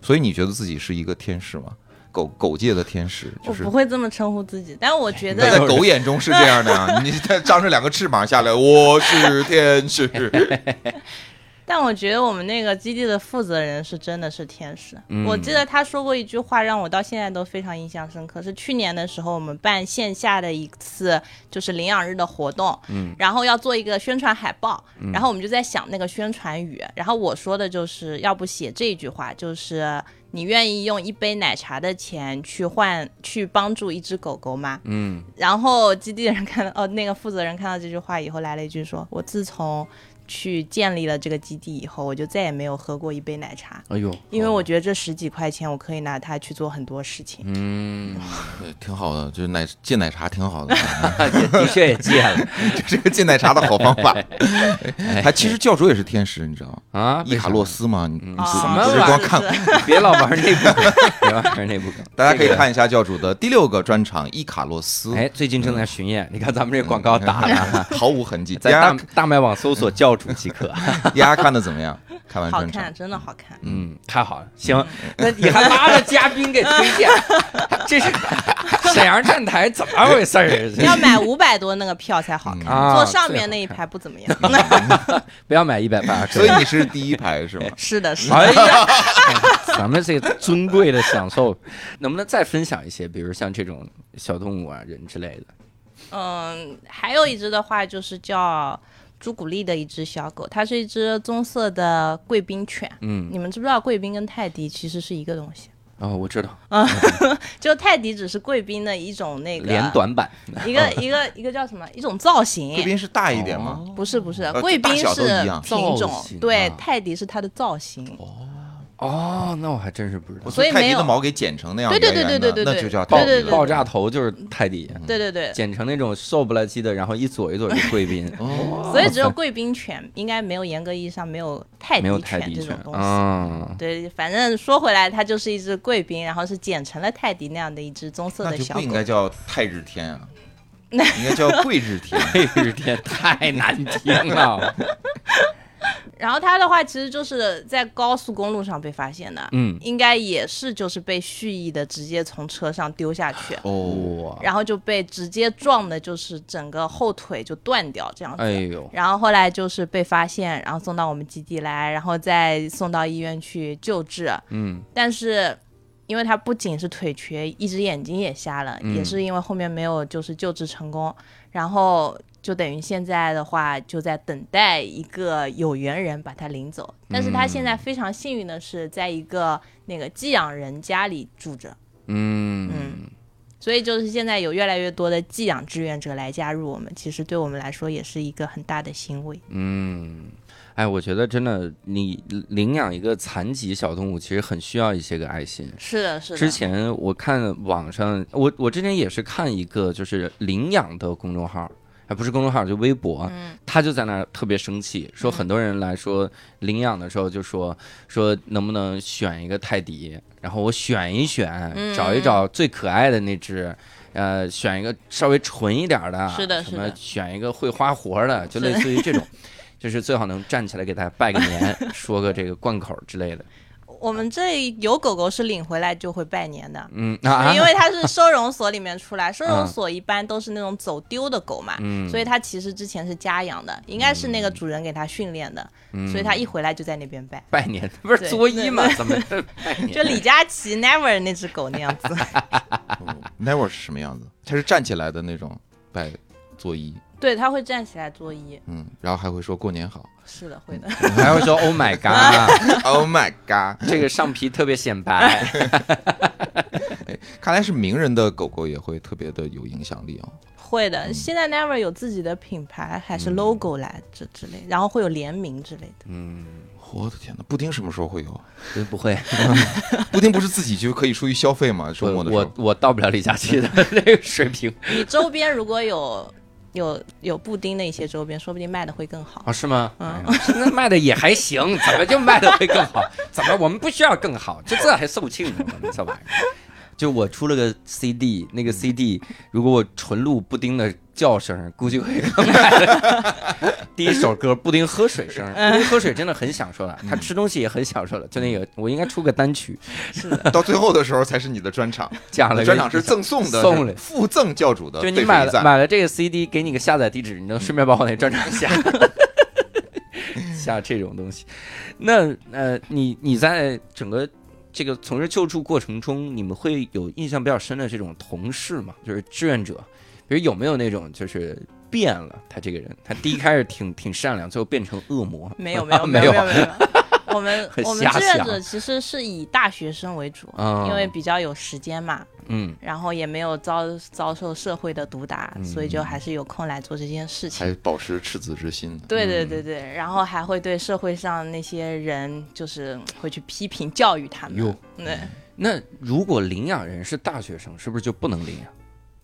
所以你觉得自己是一个天使吗？狗狗界的天使，就是我不会这么称呼自己，但我觉得在得狗眼中是这样的啊。你它张着两个翅膀下来，我是天使。但我觉得我们那个基地的负责人是真的是天使。嗯我记得他说过一句话，让我到现在都非常印象深刻。是去年的时候，我们办线下的一次就是领养日的活动，嗯，然后要做一个宣传海报，然后我们就在想那个宣传语，然后我说的就是要不写这句话，就是你愿意用一杯奶茶的钱去换去帮助一只狗狗吗？嗯，然后基地的人看到，哦，那个负责人看到这句话以后来了一句说：“我自从去建立了这个基地以后，我就再也没有喝过一杯奶茶，哎呦，因为我觉得这十几块钱我可以拿它去做很多事情。嗯，挺好的，就是奶戒奶茶挺好的，的确也戒了。这是个戒奶茶的好方法。他 其实教主也是天使，你知道吗？啊，伊卡洛斯嘛，你你啊不什么是光看，别老玩那部梗，别玩内部。大家可以看一下教主的第六个专场《伊卡洛斯》，哎，最近正在巡演，你看咱们这广告打的，毫无痕迹。在大大麦网搜索教主即可。丫丫看的怎么样？看完好看，，真的好看。嗯，太好了，行，那你还拉着嘉宾给推荐，这是 沈阳站台怎么回事儿？要买五百多那个票才好看，啊坐上面那一排不怎么样。不要买一百八，所以你是第一排是吗？是的，是的。哎呀，咱们这个尊贵的享受，能不能再分享一些，比如像这种小动物啊、人之类的？嗯，还有一只的话就是叫朱古力的一只小狗，它是一只棕色的贵宾犬。嗯，你们知不知道贵宾跟泰迪其实是一个东西？哦，我知道，就泰迪只是贵宾的一种那个连短版，一个一个一个叫什么一种造型贵，宾是大一点吗？不是不是，呃贵宾是品种，对啊，泰迪是它的造型。哦，那我还真是不知道。所以泰迪的毛给剪成那样对对圆圆的，对对对对那就叫爆爆炸头就是泰迪，对对对，剪成那种瘦不拉几的，然后一撮一撮是贵宾，哦，所以只有贵宾犬，应该没有严格意义上没有泰没有迪犬。泰迪这种东西。啊。对，反正说回来，它就是一只贵宾，然后是剪成了泰迪那样的一只棕色那就不应。该叫泰日天啊，应该叫贵日天。贵日天太难听了，然后他的话，其实就是在高速公路上被发现的，嗯，应该也是就是被蓄意的直接从车上丢下去，哦，然后就被直接撞的，就是整个后腿就断掉这样子。哎呦，然后后来就是被发现，然后送到我们基地来，然后再送到医院去救治。嗯。但是，因为他不仅是腿瘸，一只眼睛也瞎了，嗯。也是因为后面没有就是救治成功，然后就等于现在的话就在等待一个有缘人把他领走。但是他现在非常幸运的是，在一个那个寄养人家里住着。嗯嗯所以就是现在有越来越多的寄养志愿者来加入我们，其实对我们来说也是一个很大的欣慰。嗯，哎，我觉得真的，你领养一个残疾小动物，其实很需要一些个爱心。是的，是的。之前我看网上，我我之前也是看一个就是领养的公众号，还不是公众号，就微博，嗯他就在那儿特别生气，说很多人来说领养的时候就说说能不能选一个泰迪，然后我选一选，嗯找一找最可爱的那只。呃，选一个稍微纯一点的，什么是的是的选一个会花活的，就类似于这种，就是最好能站起来给大家拜个年，说个这个贯口之类的。我们这里有狗狗是领回来就会拜年的。嗯啊，因为它是收容所里面出来，收容所一般都是那种走丢的狗嘛，嗯所以它其实之前是家养的，应该是那个主人给它训练的，嗯所以它一回来就在那边拜。拜年不是作揖吗？怎么 拜年？就李佳琦 Never 那只狗那样子，哦 Never 是什么样子？它是站起来的那种拜作揖，对，他会站起来作揖，嗯，然后还会说过年好。是的，会的。还会说 Oh my God，Oh my god！这个上皮特别显白。看来是名人的狗狗也会特别的有影响力哦。会的，现在 Never 有自己的品牌，还是 logo 来这之类，然后会有联名之类的。嗯，我的天哪，布丁什么时候会有？不会，布丁不是自己就可以出去消费吗？周我末的时候我，我到不了李佳琦的那个水平你周边如果有有有布丁的一些周边，说不定卖的会更好。啊？是吗？嗯哎呀现在卖的也还行，怎么就卖的会更好？怎么我们不需要更好？就这还售罄呢？我们这玩意儿。就我出了个 CD，那个 CD 如果我纯录布丁的叫声，估计会更卖的。第一首歌布丁喝水声，布丁喝水真的很享受的，他吃东西也很享受的。就那个，我应该出个单曲，是 的到最后的时候才是你的专场，讲了专场是赠送的，送了附赠教主的就你。买了买了这个 CD，给你个下载地址，你能顺便把我那专场下 下这种东西。那呃，你你在整个这个从事救助过程中，你们会有印象比较深的这种同事吗？就是志愿者，比如有没有那种就是变了，他这个人，他第一开始挺 挺善良，最后变成恶魔？没有没有没有没有没有。我们我们志愿者其实是以大学生为主，嗯因为比较有时间嘛，嗯然后也没有遭遭受社会的毒打，嗯所以就还是有空来做这件事情。还保持赤子之心，对对对对，然后还会对社会上那些人，就是会去批评教育他们哟。对，那如果领养人是大学生，是不是就不能领养？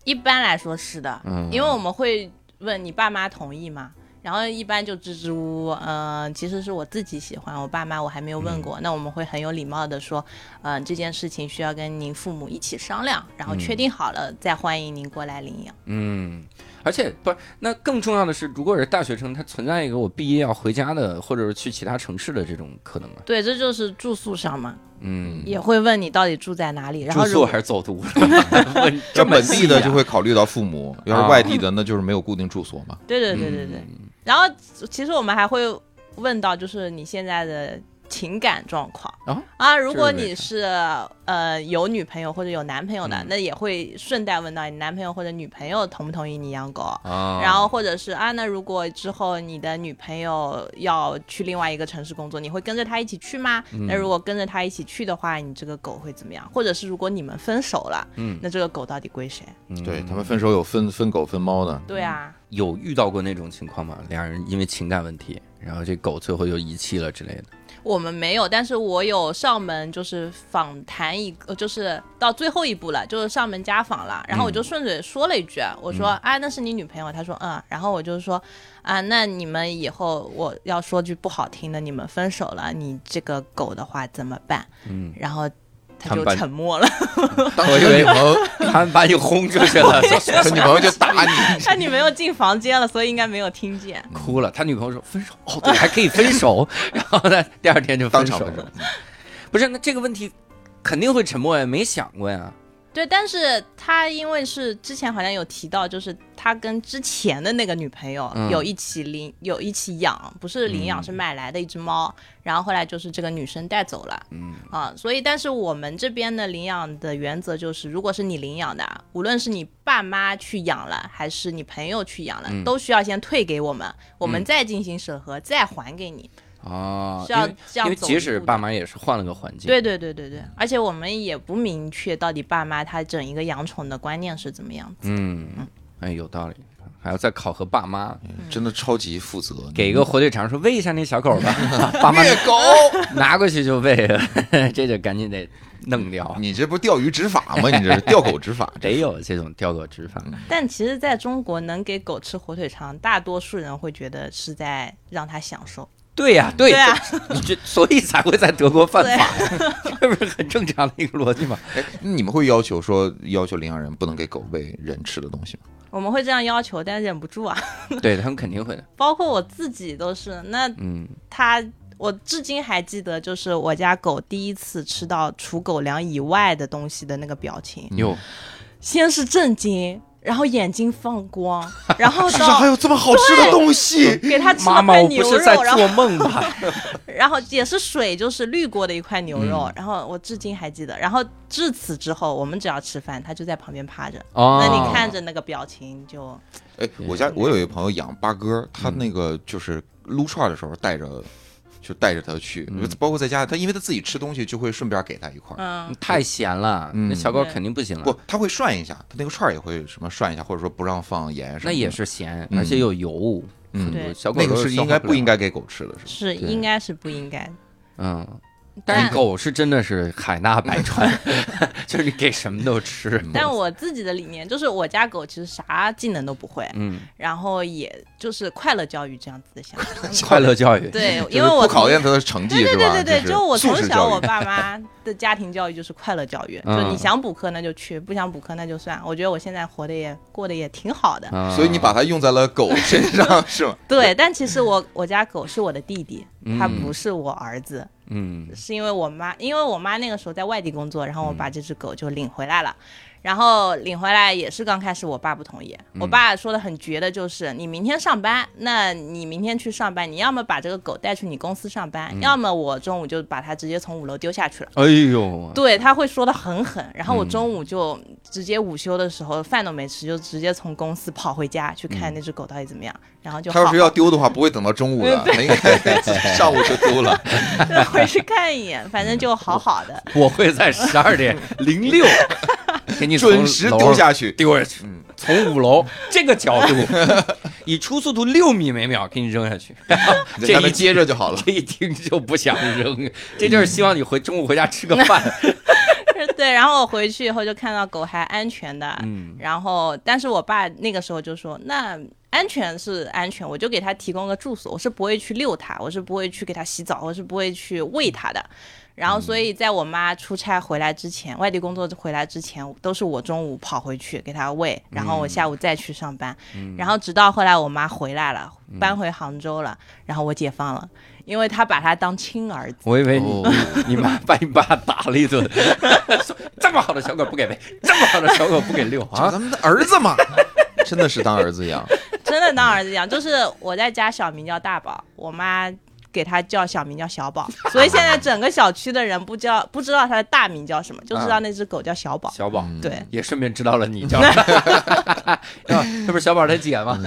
一般来说是的，嗯因为我们会问你爸妈同意吗？然后一般就支支吾吾，呃，其实是我自己喜欢，我爸妈我还没有问过。那我们会很有礼貌的说，呃，这件事情需要跟您父母一起商量，然后确定好了、再欢迎您过来领养。嗯，而且不是，那更重要的是，如果是大学生，他存在一个我毕业要回家的，或者是去其他城市的这种可能啊。对，这就是住宿上嘛，嗯，也会问你到底住在哪里，然后如果住宿还是走读？问 这本地的就会考虑到父母，要是啊外地的，那就是没有固定住所嘛。对对对对对。嗯然后其实我们还会问到，就是你现在的情感状况啊啊，如果你是呃有女朋友或者有男朋友的，嗯那也会顺带问到你男朋友或者女朋友同不同意你养狗。啊，然后或者是啊，那如果之后你的女朋友要去另外一个城市工作，你会跟着她一起去吗？嗯那如果跟着她一起去的话，你这个狗会怎么样？或者是如果你们分手了，嗯那这个狗到底归谁？嗯对他们分手有分分狗分猫的，对啊，有遇到过那种情况吗？两人因为情感问题，然后这狗最后又遗弃了之类的。我们没有，但是我有上门，就是访谈一个，就是到最后一步了，就是上门家访了。然后我就顺嘴说了一句，我说啊，那是你女朋友？他说嗯。然后我就说啊，那你们以后我要说句不好听的，你们分手了，你这个狗的话怎么办？嗯，然后他就沉默了，当时女朋友他们把你轰出去了，他女朋友就打你，他女朋友进房间了，所以应该没有听见。哭了。他女朋友说分手，哦，对，还可以分手。然后呢，第二天就分手了。。不是，那这个问题肯定会沉默呀，没想过呀。对，但是他因为是之前好像有提到，就是他跟之前的那个女朋友嗯。有一起领，有一起养，不是领养，嗯。是买来的一只猫。然后后来就是这个女生带走了，嗯。啊，所以但是我们这边的领养的原则就是，如果是你领养的，无论是你爸妈去养了，还是你朋友去养了，嗯。都需要先退给我们，我们嗯。再进行审核，再还给你，啊，是要因为这样因为即使爸妈也是换了个环境。对对对对对，而且我们也不明确到底爸妈他整一个养宠的观念是怎么样子。嗯，哎，有道理，还要再考核爸妈，真的超级负责，给一个火腿肠说喂一下那小狗吧，爸妈虐狗，拿过去就喂了，这就赶紧得弄掉。你这不钓鱼执法吗？你这是钓狗执法，得有这种钓狗执法，但其实在中国，能给狗吃火腿肠，大多数人会觉得是在让它享受。对呀、对呀啊，你这所以才会在德国犯法呀，这不是很正常的一个逻辑吗？哎，你们会要求说要求领养人不能给狗喂人吃的东西吗？我们会这样要求，但忍不住啊。对他们肯定会的。包括我自己都是。那嗯，他，我至今还记得，就是我家狗第一次吃到除狗粮以外的东西的那个表情，哟，先是震惊，然后眼睛放光，然后世上还有这么好吃的东西，给他吃块牛我不是在肉，然后做梦吧？然后也是水，就是滤过的一块牛肉，嗯然后我至今还记得。然后至此之后，我们只要吃饭，他就在旁边趴着。哦，那你看着那个表情就，哎，我家我有一个朋友养八哥，他那个就是撸串的时候带着，就带着他去，嗯包括在家，他因为他自己吃东西就会顺便给他一块儿。嗯，太咸了，嗯那小狗肯定不行了。不，他会涮一下，他那个串儿也会什么涮一下，或者说不让放盐什么。那也是咸，嗯而且有油。嗯对小狗那个是应该不应该？给狗吃的，是吧？是应该是不应该。嗯，但是狗是真的是海纳百川，就是你给什么都吃。但我自己的理念就是，我家狗其实啥技能都不会，嗯，然后也就是快乐教育这样子的想法。快乐教育。对，因为我不考验它的成绩对对是吧？对对对，就我从小我爸妈的家庭教育就是快乐教育，嗯就你想补课那就去，不想补课那就算。我觉得我现在活得也过得也挺好的。啊所以你把它用在了狗身上是吗？对，但其实我我家狗是我的弟弟，他嗯不是我儿子，嗯是因为我妈，因为我妈那个时候在外地工作，然后我把这只狗就领回来了。然后领回来也是刚开始我爸不同意，我爸说的很绝的就是你明天上班，那你明天去上班，你要么把这个狗带去你公司上班，要么我中午就把它直接从五楼丢下去了。哎呦，对，他会说的很狠，然后我嗯中午就直接午休的时候饭都没吃，就直接从公司跑回家去看那只狗到底怎么样，然后就他要是要丢的话，不会等到中午的，他应该 上午就丢了。好回去看一眼，反正就好好的。我会在十二点零六给你准时丢下去。丢下去，嗯从五楼 这个角度，以初速度六米每秒给你扔下去，这一接着就好了。这一听就不想扔，这就是希望你回中午回家吃个饭。对，然后我回去以后就看到狗还安全的，嗯然后但是我爸那个时候就说，那安全是安全，我就给他提供个住所，我是不会去遛它，我是不会去给它洗澡，我是不会去喂它的。然后，所以在我妈出差回来之前，外地工作回来之前，都是我中午跑回去给她喂，然后我下午再去上班。然后直到后来我妈回来了，搬回杭州了，然后我解放了，因为她把她当亲儿子。我以为你、哦你妈把你爸打了一顿，说这么好的小狗不给喂，这么好的小狗不给遛啊！咱们的儿子嘛，真的是当儿子养。真的当儿子养，就是我在家小名叫大宝，我妈给他叫小名叫小宝，所以现在整个小区的人不叫 不知道他的大名叫什么，就知道那只狗叫小宝。小宝，嗯。对，也顺便知道了你叫。什么这不是小宝他姐吗？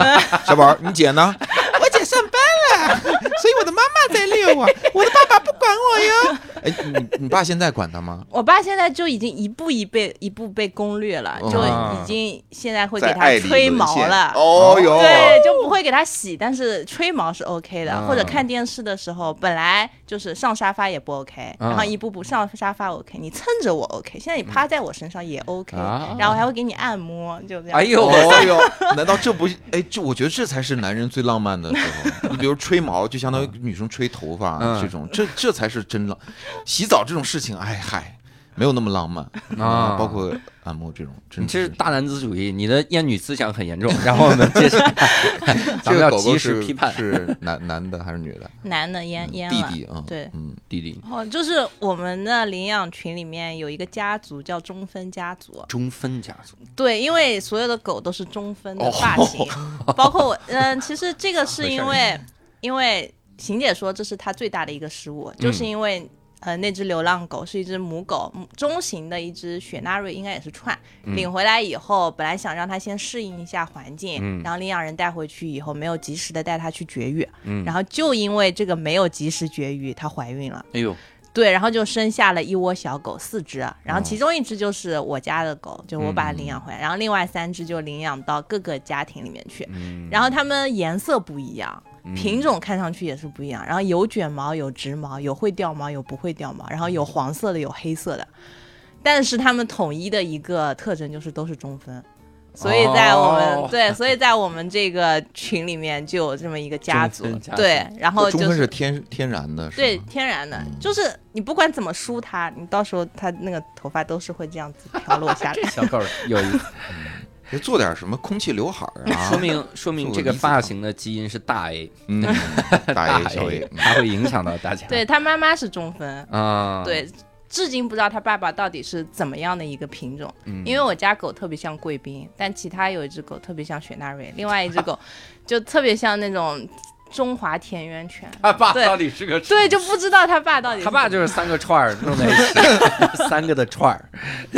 小宝，你姐呢？我姐上班了，所以我的妈妈在遛我，我的爸爸不管我哟。哎，你你爸现在管他吗？我爸现在就已经一步一被一步被攻略了，就啊已经现在会给他吹毛了。哦哟，对，就不会给他洗，但是吹毛是 OK 的。啊或者看电视的时候，本来就是上沙发也不 OK，、啊然后一步步上沙发 OK，你蹭着我 OK，现在你趴在我身上也 OK，、啊然后还会给你按摩，就这样。哎呦，哦哟，难道这不？哎，这我觉得这才是男人最浪漫的时候。你比如吹毛，就相当于女生吹头发嗯。这种，这这才是真浪。洗澡这种事情，哎嗨，没有那么浪漫。啊。包括按摩这种，真的你这是大男子主义，你的厌女思想很严重。然后我们接着，咱这们要及时批判。是男男的还是女的？男的淹淹了。弟弟啊，对。嗯，弟弟。哦，就是我们的领养群里面有一个家族叫中分家族，中分家族，对，因为所有的狗都是中分的哦发型，包括我，嗯、其实这个是因为，因为邢姐说这是她最大的一个失误，就是因为。呃，那只流浪狗是一只母狗，母中型的一只雪纳瑞，应该也是串。领回来以后，本来想让它先适应一下环境，嗯然后领养人带回去以后，没有及时的带它去绝育，嗯然后就因为这个没有及时绝育，它怀孕了。哎呦，对，然后就生下了一窝小狗，四只，然后其中一只就是我家的狗，就我把它领养回来，然后另外三只就领养到各个家庭里面去，嗯然后它们颜色不一样，品种看上去也是不一样，然后有卷毛，有直毛，有会掉毛，有不会掉毛，然后有黄色的，有黑色的，但是它们统一的一个特征就是都是中分。所以在我们、哦对，所以在我们这个群里面就有这么一个家族，家族对，然后就中分是天天然的，对，天然的，就是你不管怎么梳它，你到时候它那个头发都是会这样子飘落下来。小狗有意思。就做点什么空气刘海儿啊，说明说明这个发型的基因是大 A，嗯，大大 A 小 A，嗯它会影响到大家。对他妈妈是中分，啊，对，至今不知道他爸爸到底是怎么样的一个品种。嗯因为我家狗特别像贵宾，但其他有一只狗特别像雪纳瑞，另外一只狗 就特别像那种中华田园犬。他爸对。到底是个对，就不知道他爸到底是他爸就是三个串儿弄在一起，三个的串儿，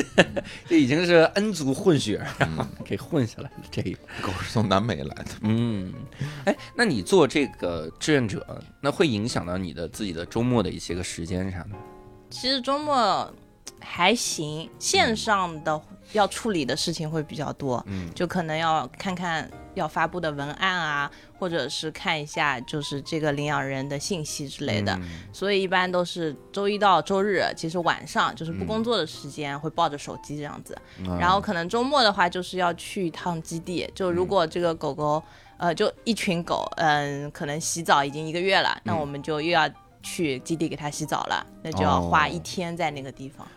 这已经是恩族混血，给混下来了这个。狗是从南美来的，嗯，哎，那你做这个志愿者，那会影响到你的自己的周末的一些个时间啥的？其实周末还行，线上的要处理的事情会比较多，嗯。就可能要看看要发布的文案啊，或者是看一下就是这个领养人的信息之类的。嗯所以一般都是周一到周日，其实晚上就是不工作的时间会抱着手机这样子。嗯然后可能周末的话，就是要去一趟基地。就如果这个狗狗，呃，就一群狗，嗯，可能洗澡已经一个月了，那我们就又要去基地给它洗澡了，那就要花一天在那个地方。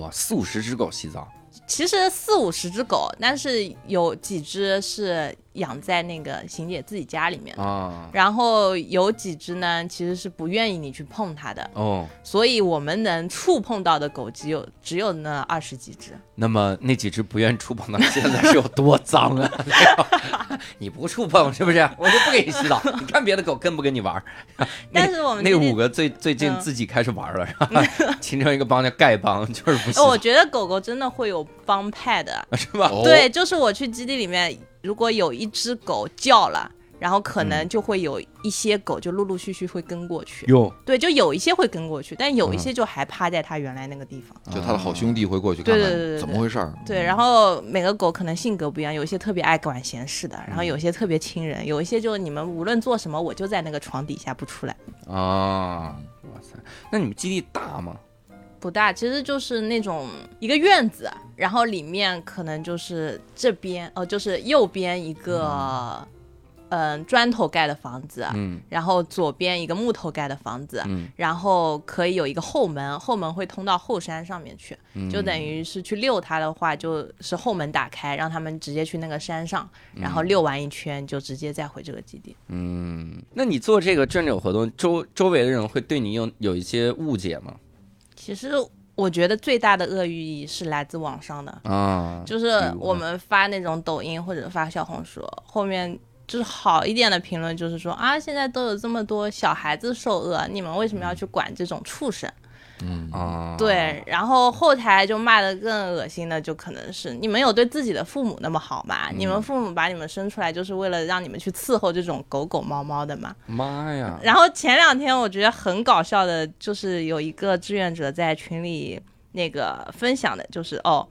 哇，四五十只狗洗澡，其实四五十只狗，但是有几只是养在那个邢姐自己家里面的。啊，然后有几只呢，其实是不愿意你去碰它的，哦，所以我们能触碰到的狗只有只有那二十几只。那么那几只不愿触碰到现在是有多脏啊？你不触碰是不是？我就不给你洗澡。你看别的狗跟不跟你玩？但是我们那五个最最近嗯自己开始玩了，是吧？形成一个帮叫丐帮，就是不洗哦，我，觉得狗狗真的会有帮派的。是吧？哦对，就是我去基地里面，如果有一只狗叫了，然后可能就会有一些狗就陆陆续续会跟过去。有，对，就有一些会跟过去，但有一嗯些就还趴在它原来那个地方。就他的好兄弟会过去看对对对对看怎么回事儿。对，然后每个狗可能性格不一样，有一些特别爱管闲事的，然后有一些特别亲人，有一些就你们无论做什么，我就在那个床底下不出来。啊，哇塞！那你们基地大吗？不大，其实就是那种一个院子，然后里面可能就是这边哦，就是右边一个嗯、砖头盖的房子，嗯然后左边一个木头盖的房子，嗯然后可以有一个后门，后门会通到后山上面去，嗯就等于是去遛它的话，就是后门打开，让他们直接去那个山上，然后遛完一圈就直接再回这个基地。嗯，那你做这个志愿者活动，周周围的人会对你有有一些误解吗？其实我觉得最大的恶意是来自网上的，啊，就是我们发那种抖音或者发小红书，后面就是好一点的评论，就是说啊，现在都有这么多小孩子受饿，你们为什么要去管这种畜生？啊，对，然后后台就骂的更恶心的，就可能是你们有对自己的父母那么好吗？你们父母把你们生出来就是为了让你们去伺候这种狗狗猫猫的吗？妈呀！然后前两天我觉得很搞笑的，就是有一个志愿者在群里那个分享的，就是哦，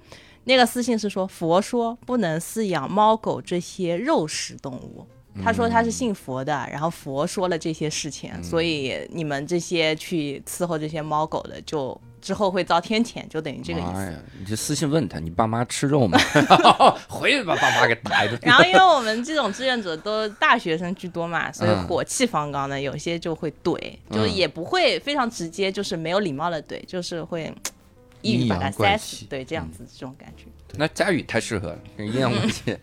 那个私信是说佛说不能饲养猫狗这些肉食动物。他说他是信佛的，然后佛说了这些事情，所以你们这些去伺候这些猫狗的，就之后会遭天谴，就等于这个意思。你就私信问他，你爸妈吃肉吗？回去把爸妈给打一顿。然后因为我们这种志愿者都大学生居多嘛，所以嗯火气方刚的，有些就会怼，就是也不会非常直接，就是没有礼貌的怼，就是会一语把它阴阳怪塞死，对，这样子这种感觉。那佳宇太适合了，阴阳怪气，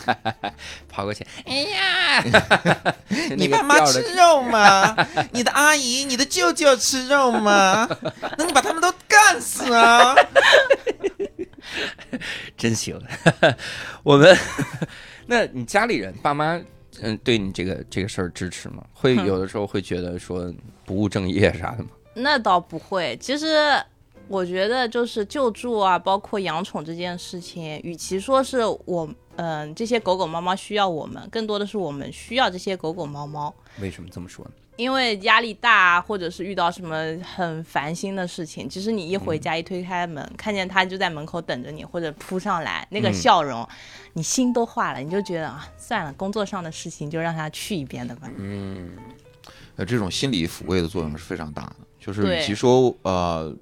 跑过去，哎呀，你爸妈吃肉吗？你的阿姨、你的舅舅吃肉吗？那你把他们都干死啊！真行。我们，那你家里人爸妈，嗯，对你这个这个事儿支持吗？会有的时候会觉得说不务正业啥的吗？那倒不会，其实我觉得就是救助啊，包括养宠这件事情，与其说是我嗯、这些狗狗猫猫需要我们，更多的是我们需要这些狗狗猫猫。为什么这么说呢？因为压力大啊，或者是遇到什么很烦心的事情，其实你一回家一推开门，看见它就在门口等着你，或者扑上来，那个笑容，你心都化了，你就觉得啊，算了，工作上的事情就让它去一边的吧。嗯呃，这种心理抚慰的作用是非常大的。就是与其说呃，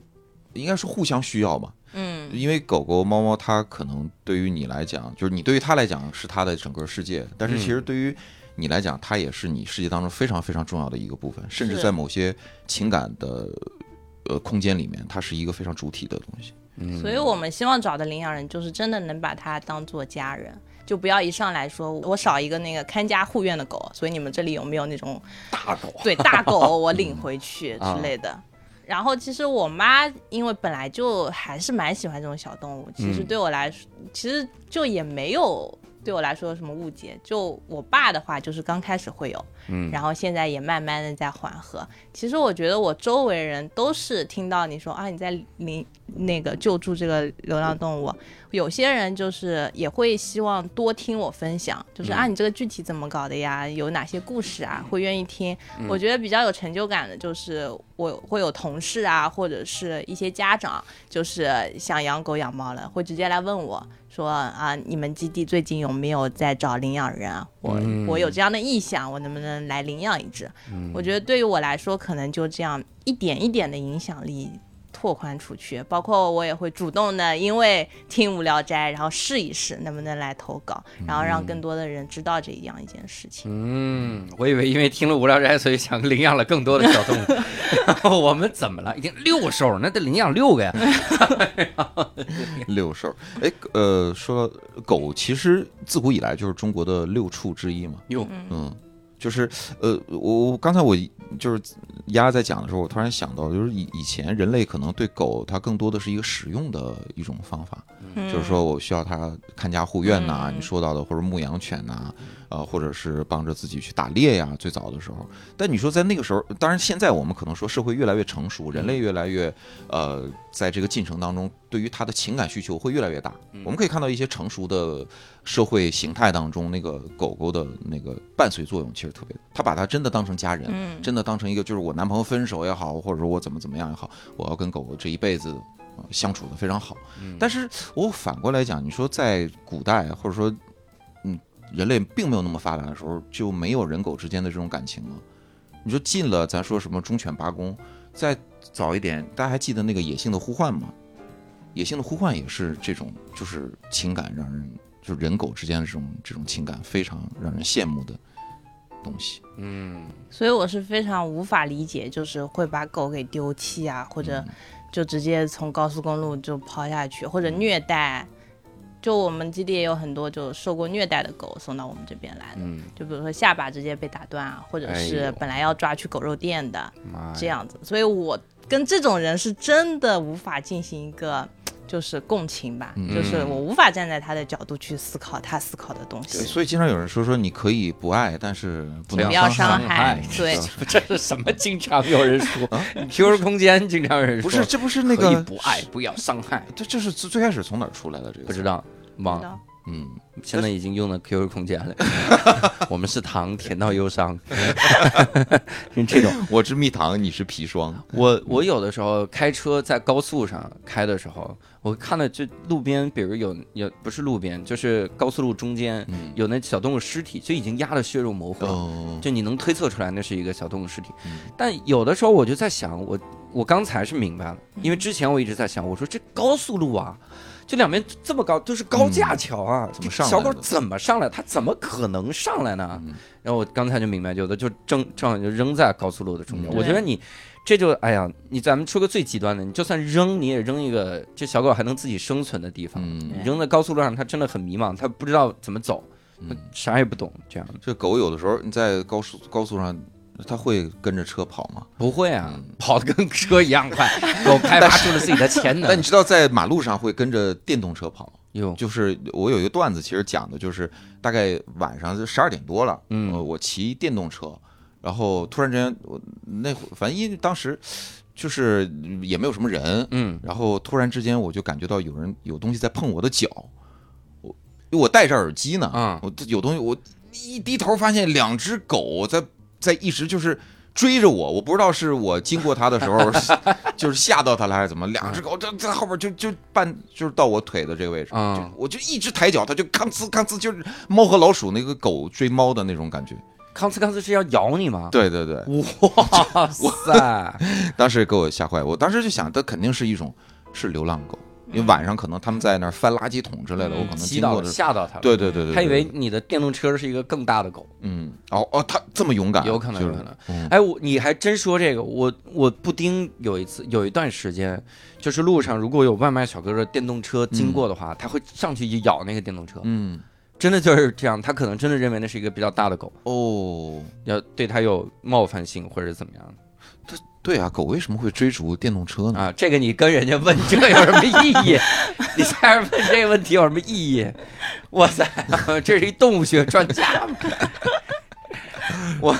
应该是互相需要嘛。嗯，因为狗狗、猫猫，它可能对于你来讲，就是你对于它来讲是它的整个世界，但是其实对于你来讲，它也是你世界当中非常非常重要的一个部分，甚至在某些情感的呃空间里面，它是一个非常主体的东西。嗯所以我们希望找的领养人就是真的能把它当做家人。就不要一上来说我少一个那个看家护院的狗，所以你们这里有没有那种大狗，对大狗我领回去啊之类的。然后其实我妈因为本来就还是蛮喜欢这种小动物，其实嗯。对我来说，其实就也没有对我来说有什么误解。就我爸的话，就是刚开始会有，嗯然后现在也慢慢的在缓和。其实我觉得我周围人都是听到你说啊你在领那个救助这个流浪动物，有些人就是也会希望多听我分享，就是、啊你这个具体怎么搞的呀，有哪些故事啊，会愿意听。我觉得比较有成就感的就是我会有同事啊，或者是一些家长，就是想养狗养猫了，会直接来问我说啊，你们基地最近有没有在找领养人啊？我、嗯我有这样的意向，我能不能来领养一只？我觉得对于我来说，可能就这样一点一点的影响力拓宽出去，包括我也会主动的，因为听无聊斋，然后试一试能不能来投稿，然后让更多的人知道这样一件事情。嗯，我以为因为听了无聊斋，所以想领养了更多的小动物。然 后 我们怎么了？已经六兽，那得领养六个呀。六兽，哎，呃，说到狗，其实自古以来就是中国的六畜之一嘛。哟，嗯，就是呃，我我刚才我就是丫在讲的时候，我突然想到，就是以以前人类可能对狗它更多的是一个使用的一种方法，就是说我需要它看家护院呐、嗯。你说到的或者牧羊犬呐、呃，或者是帮着自己去打猎呀，最早的时候。但你说在那个时候，当然现在我们可能说社会越来越成熟，人类越来越呃，在这个进程当中，对于它的情感需求会越来越大。我们可以看到一些成熟的社会形态当中，那个狗狗的那个伴随作用其实特别，它把它真的当成家人，嗯真的当成一个就是我男朋友分手也好，或者说我怎么怎么样也好，我要跟狗狗这一辈子。呃相处的非常好，但是我反过来讲，你说在古代或者说，嗯，人类并没有那么发达的时候，就没有人狗之间的这种感情了。你说进了，咱说什么忠犬八公，再早一点，大家还记得那个《野性的呼唤》吗？《野性的呼唤》也是这种，就是情感让人，就是人狗之间的这种这种情感非常让人羡慕的东西。嗯，所以我是非常无法理解，就是会把狗给丢弃啊，或者就直接从高速公路就抛下去，或者虐待。就我们基地也有很多就受过虐待的狗送到我们这边来的，嗯。就比如说下巴直接被打断啊，或者哎是本来要抓去狗肉店的这样子。所以我跟这种人是真的无法进行一个就是共情吧，嗯就是我无法站在他的角度去思考他思考的东，西。所以经常有人说说你可以不爱，但是不能不要伤伤害对 这是什么？经常有人说，QQ 空间经常有人说，不是，这不是那个，可以不爱，不要伤害。这这是最最开始从哪儿出来的？这个不知，道，忘了。嗯，现在已经用了 QQ 空间了。我们是糖，甜到忧伤，是这种。我是蜜糖，你是砒霜，我我有的时候开车在高速上开的时候，我看到就路边，比如有有不是路边，就是高速路中间嗯有那小动物尸体，就已经压得血肉模糊了。哦，就你能推测出来那是一个小动物尸体，嗯但有的时候我就在想，我我刚才是明白了，因为之前我一直在想，我说这高速路啊，这两边这么高，都是高架桥啊，怎么这小狗上来的怎么上来？它怎么可能上来呢？嗯然后我刚才就明白，有的就正正好就扔在高速路的中间。嗯我觉得你这就哎呀，你咱们说个最极端的，你就算扔，你也扔一个这小狗还能自己生存的地方。嗯你扔在高速路上，它真的很迷茫，它不知道怎么走，啥也不懂，这样这狗有的时候你在高速高速上，它会跟着车跑吗？不会啊，嗯跑的跟车一样快，狗开发出了自己的潜能。但你知道在马路上会跟着电动车跑？有，就是我有一个段子，其实讲的就是大概晚上就十二点多了，嗯呃我骑电动车，然后突然之间我那会反正因为当时就是也没有什么人，嗯然后突然之间我就感觉到有人有东西在碰我的脚，我因为我戴着耳机呢，啊我有东西我一低头发现两只狗在在一直就是。追着我，我不知道是我经过它的时候，就是吓到它了还是怎么，两只狗在在后边就就半就是到我腿的这个位置，啊就我就一直抬脚，它就吭哧吭哧，就是猫和老鼠那个狗追猫的那种感觉。康斯康斯是要咬你吗？对对对，哇塞，当时给我吓坏，我当时就想，它肯定是一种是流浪狗，因为晚上可能他们在那儿翻垃圾桶之类的，嗯我可能激到了，经过。吓到他了。对对对对，他以为你的电动车是一个更大的狗。嗯。哦哦，他这么勇敢，有可能有可能。嗯。哎，我你还真说这个，我我布丁有一次有一段时间，就是路上如果有外卖小哥的电动车经过的话，他会上去就咬那个电动车，嗯真的就是这样，他可能真的认为那是一个比较大的狗，哦，要对他有冒犯性或者怎么样对啊，狗为什么会追逐电动车呢？啊？这个你跟人家问这个有什么意义？你在这问这个问题有什么意义？哇塞，这是一动物学专家吗？我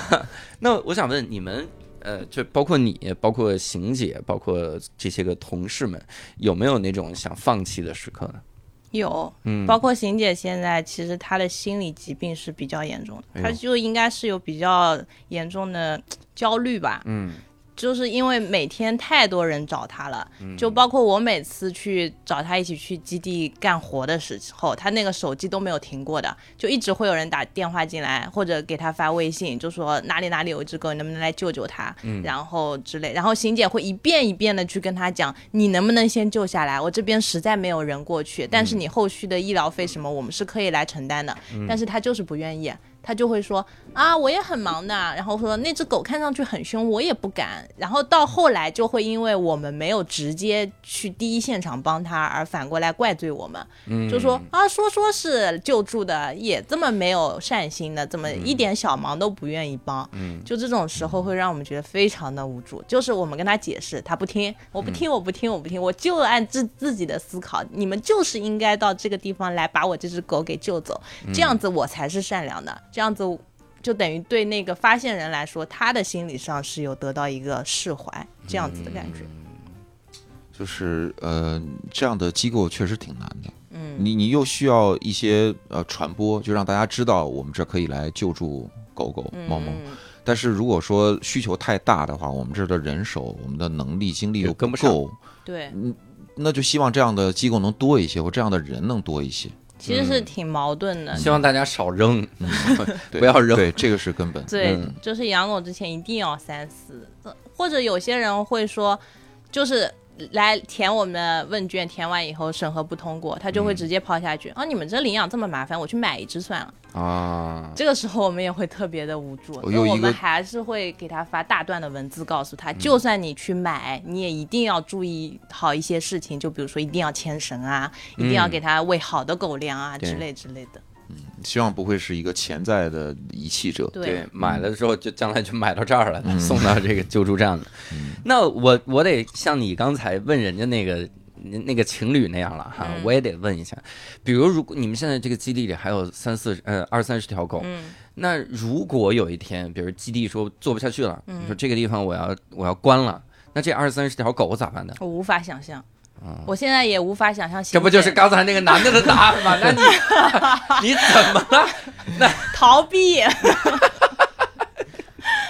那我想问你们，呃，就包括你，包括邢姐，包括这些个同事们，有没有那种想放弃的时刻呢？有，嗯，包括邢姐现在其实她的心理疾病是比较严重的，哎她就应该是有比较严重的焦虑吧。嗯就是因为每天太多人找他了，嗯就包括我每次去找他一起去基地干活的时候，他那个手机都没有停过的，就一直会有人打电话进来，或者给他发微信，就说哪里哪里有一只狗，你能不能来救救它？嗯然后之类，然后邢姐会一遍一遍的去跟他讲，你能不能先救下来？我这边实在没有人过去，但是你后续的医疗费什么，我们是可以来承担的，但是他就是不愿意。他就会说啊，我也很忙的，然后说那只狗看上去很凶，我也不敢。然后到后来就会因为我们没有直接去第一现场帮他，而反过来怪罪我们，嗯就说啊，说说是救助的，也这么没有善心的，怎么一点小忙都不愿意帮？嗯就这种时候会让我们觉得非常的无助。就是我们跟他解释，他不听，我不听，我不听，我不听，我就按自自己的思考，你们就是应该到这个地方来把我这只狗给救走，这样子我才是善良的，这样子。就等于对那个发现人来说，他的心理上是有得到一个释怀，这样子的感觉。就是呃，这样的机构确实挺难的。嗯，你你又需要一些呃传播，就让大家知道我们这可以来救助狗狗、猫猫。嗯但是如果说需求太大的话，我们这儿的人手、我们的能力、精力又也跟不上够，对，那就希望这样的机构能多一些，或这样的人能多一些。其实是挺矛盾的。希望大家少扔，对不要扔。对，这个是根本。对，嗯。就是养狗之前一定要三思，呃或者有些人会说，就是来填我们的问卷，填完以后审核不通过，他就会直接抛下去、啊！你们这领养这么麻烦，我去买一只算了。啊。这个时候我们也会特别的无助，我有一个所以我们还是会给他发大段的文字，告诉他，就算你去买，你也一定要注意好一些事情，就比如说一定要牵绳啊，一定要给他喂好的狗粮啊、之类之类的。希望不会是一个潜在的遗弃者。对，买了之后就将来就买到这儿了，送到这个救助站了。那我我得像你刚才问人家那个那个情侣那样了哈，我也得问一下，比如如果你们现在这个基地里还有三四呃二三十条狗，那如果有一天，比如基地说做不下去了，你说这个地方我要我要关了，那这二三十条狗咋办呢？我无法想象，我现在也无法想象。这不就是刚才那个男的的答案吗？那你 你怎么了？那 逃避。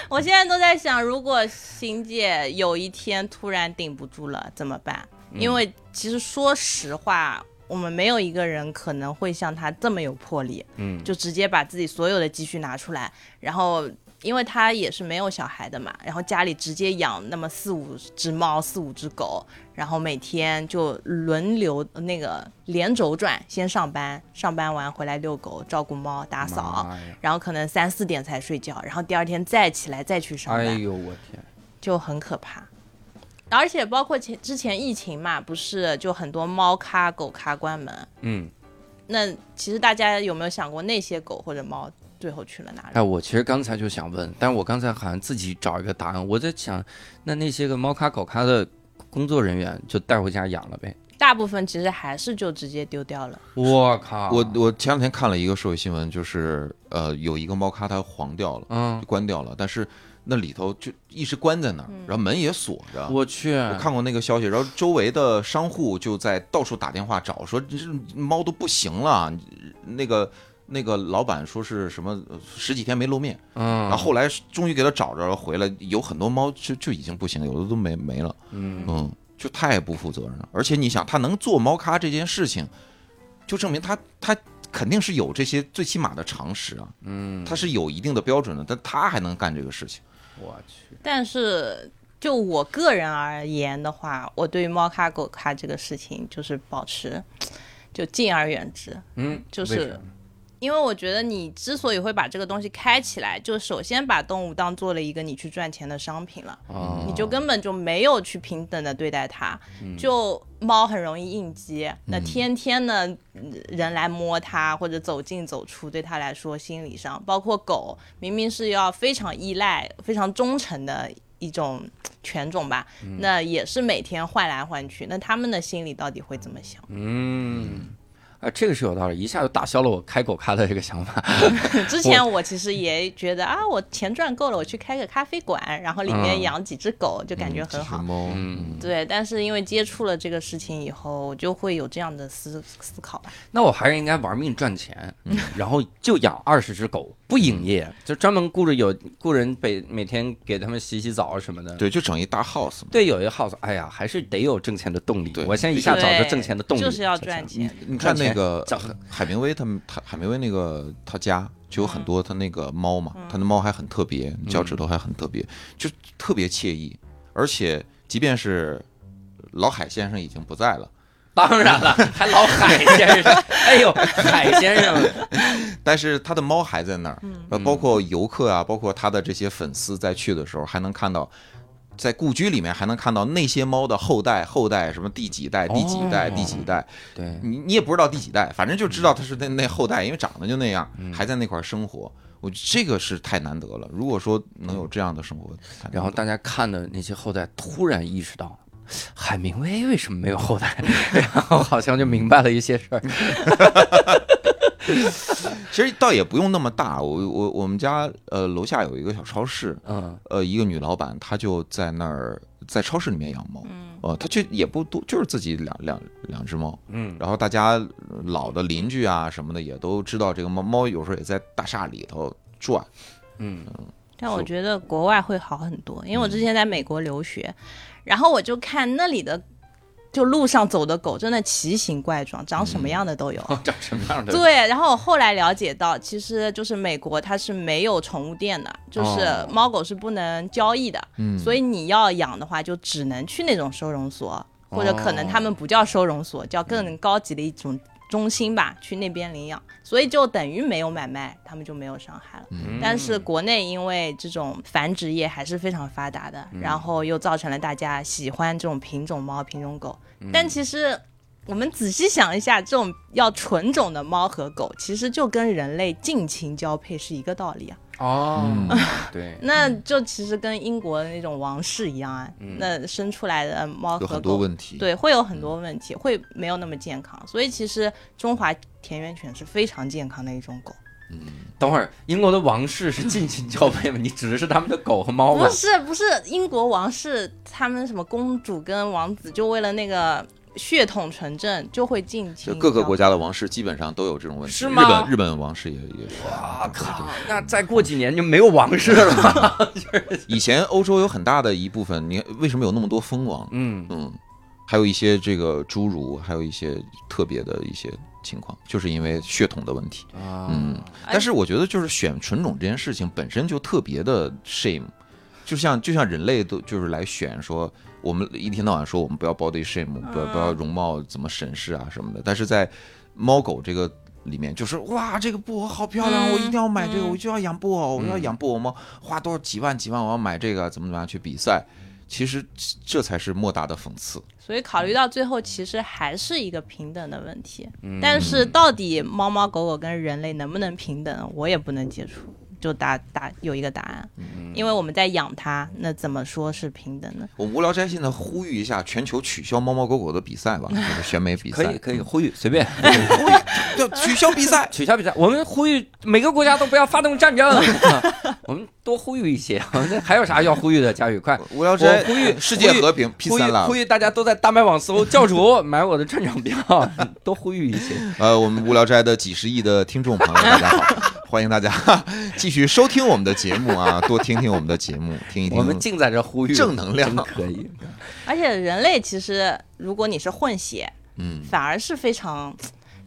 我现在都在想，如果邢姐有一天突然顶不住了怎么办？因为其实说实话，我们没有一个人可能会像她这么有魄力，嗯，就直接把自己所有的积蓄拿出来，然后。因为他也是没有小孩的嘛，然后家里直接养那么四五只猫、四五只狗，然后每天就轮流那个连轴转，先上班，上班完回来遛狗、照顾猫、打扫，然后可能三四点才睡觉，然后第二天再起来再去上班，哎呦我天！就很可怕。而且包括前之前疫情嘛，不是就很多猫咖、狗咖关门。嗯，那其实大家有没有想过，那些狗或者猫最后去了哪里？哎，我其实刚才就想问，但是我刚才好像自己找一个答案。我在想，那那些个猫咖狗咖的工作人员就带回家养了呗？大部分其实还是就直接丢掉了。我靠！我我前两天看了一个社会新闻，就是呃有一个猫咖它黄掉了，嗯就，关掉了，但是那里头就一直关在那儿，然后门也锁着。我去，我看过那个消息，然后周围的商户就在到处打电话找，说这猫都不行了。那个那个老板说是什么呃十几天没露面，嗯，然后后来终于给他找着了，回来有很多猫就就已经不行，有的都没没了。嗯嗯，就太不负责任了。而且你想，他能做猫咖这件事情，就证明他他肯定是有这些最起码的常识啊，嗯，他是有一定的标准的，但他还能干这个事情。我去，但是就我个人而言的话，我对于猫咖狗咖这个事情就是保持就敬而远之，嗯，就是因为我觉得你之所以会把这个东西开起来，就首先把动物当做了一个你去赚钱的商品了，哦你就根本就没有去平等的对待它。就猫很容易应激，那天天呢嗯人来摸它或者走进走出，对它来说心理上，包括狗明明是要非常依赖、非常忠诚的一种犬种吧，那也是每天换来换去，那他们的心里到底会怎么想？嗯。啊，这个是有道理，一下就打消了我开狗咖的这个想法。之前我其实也觉得啊，我钱赚够了，我去开个咖啡馆，然后里面嗯养几只狗，就感觉很好。几只猫，嗯，对，但是因为接触了这个事情以后，我就会有这样的思思考吧。那我还是应该玩命赚钱，然后就养二十只狗，不营业，就专门雇着有雇人每每天给他们洗洗澡什么的。对，就整一大 house 嘛。对，有一个 house，哎呀，还是得有挣钱的动力对。我现在一下找着挣钱的动力，就是要赚钱。你看那个赚海明威他们，他海明威那个他家就有很多他那个猫嘛，他的猫还很特别，脚趾头还很特别，就特别惬意。而且即便是老海先生已经不在了，当然了，还老海先生，哎呦，海先生，但是他的猫还在那儿，呃，包括游客啊，包括他的这些粉丝在去的时候，还能看到。在故居里面还能看到那些猫的后代，后代什么第几代、第几代、哦第几代，对，你你也不知道第几代，反正就知道他是那那后代，因为长得就那样，还在那块儿生活。我这个是太难得了。如果说能有这样的生活，然后大家看的那些后代突然意识到，海明威为什么没有后代，然后好像就明白了一些事儿。其实倒也不用那么大。我我我们家呃楼下有一个小超市，嗯呃一个女老板，她就在那儿在超市里面养猫，呃她就也不多，就是自己两两两只猫。嗯，然后大家呃老的邻居啊什么的也都知道这个猫，猫有时候也在大厦里头转。嗯，但我觉得国外会好很多，因为我之前在美国留学，然后我就看那里的，就路上走的狗真的奇形怪状，长什么样的都有。长什么样的？对，然后我后来了解到，其实就是美国它是没有宠物店的，就是哦。猫狗是不能交易的，嗯。所以你要养的话，就只能去那种收容所，或者可能他们不叫收容所，叫更高级的一种中心吧，去那边领养，所以就等于没有买卖，他们就没有伤害了。嗯但是国内因为这种繁殖业还是非常发达的，然后又造成了大家喜欢这种品种猫、品种狗。但其实我们仔细想一下，这种要纯种的猫和狗，其实就跟人类近亲交配是一个道理啊。哦，对，那就其实跟英国的那种王室一样啊，那生出来的猫和有很多狗，问题。对，会有很多问题，会没有那么健康。所以其实中华田园犬是非常健康的一种狗。嗯等会儿英国的王室是近亲交配吗？你指的是他们的狗和猫吗不？是不是，英国王室他们什么公主跟王子，就为了那个血统纯正，就会近亲。就各个国。家的王室基本上都有这种问题。是吗日本日本王室也也是。哇靠，那再过几年就没有王室了。以前欧洲有很大的一部分，你看为什么有那么多蜂王？嗯，嗯，还有一些这个侏儒，还有一些特别的一些情况，就是因为血统的问题。啊，嗯，但是我觉得就是选纯种这件事情本身就特别的 shame，就像就像人类都就是来选说，我们一天到晚说我们不要 body shame，不要不要容貌怎么审视啊什么的，但是在猫狗这个。里面就是哇，这个布偶好漂亮，嗯我一定要买这个，嗯我就要养布偶，我要养布偶猫，花多少几万几万，我要买这个，怎么怎么样去比赛。其实这才是莫大的讽刺。所以考虑到最后，其实还是一个平等的问题。嗯但是到底猫猫狗狗跟人类能不能平等，我也不能接触，就答答有一个答案。嗯因为我们在养它，那怎么说是平等呢？我无聊斋现在呼吁一下，全球取消猫猫狗狗的比赛吧，就是选美比赛。可以可以呼吁随便呼吁，就取消比赛。取消比赛，我们呼吁每个国家都不要发动战争，我们多呼吁一些。这还有啥要呼吁的？佳宇快！无聊斋我呼吁世界和平，P 三了呼。吁大家都在大麦网搜教主 买我的站长票，多呼吁一些。呃，我们无聊斋的几十亿的听众朋友，大家好，欢迎大家 继续收听我们的节目啊，多听听我们的节目，听一听。我们尽在这呼吁正能量可以。而且人类其实，如果你是混血，嗯，反而是非常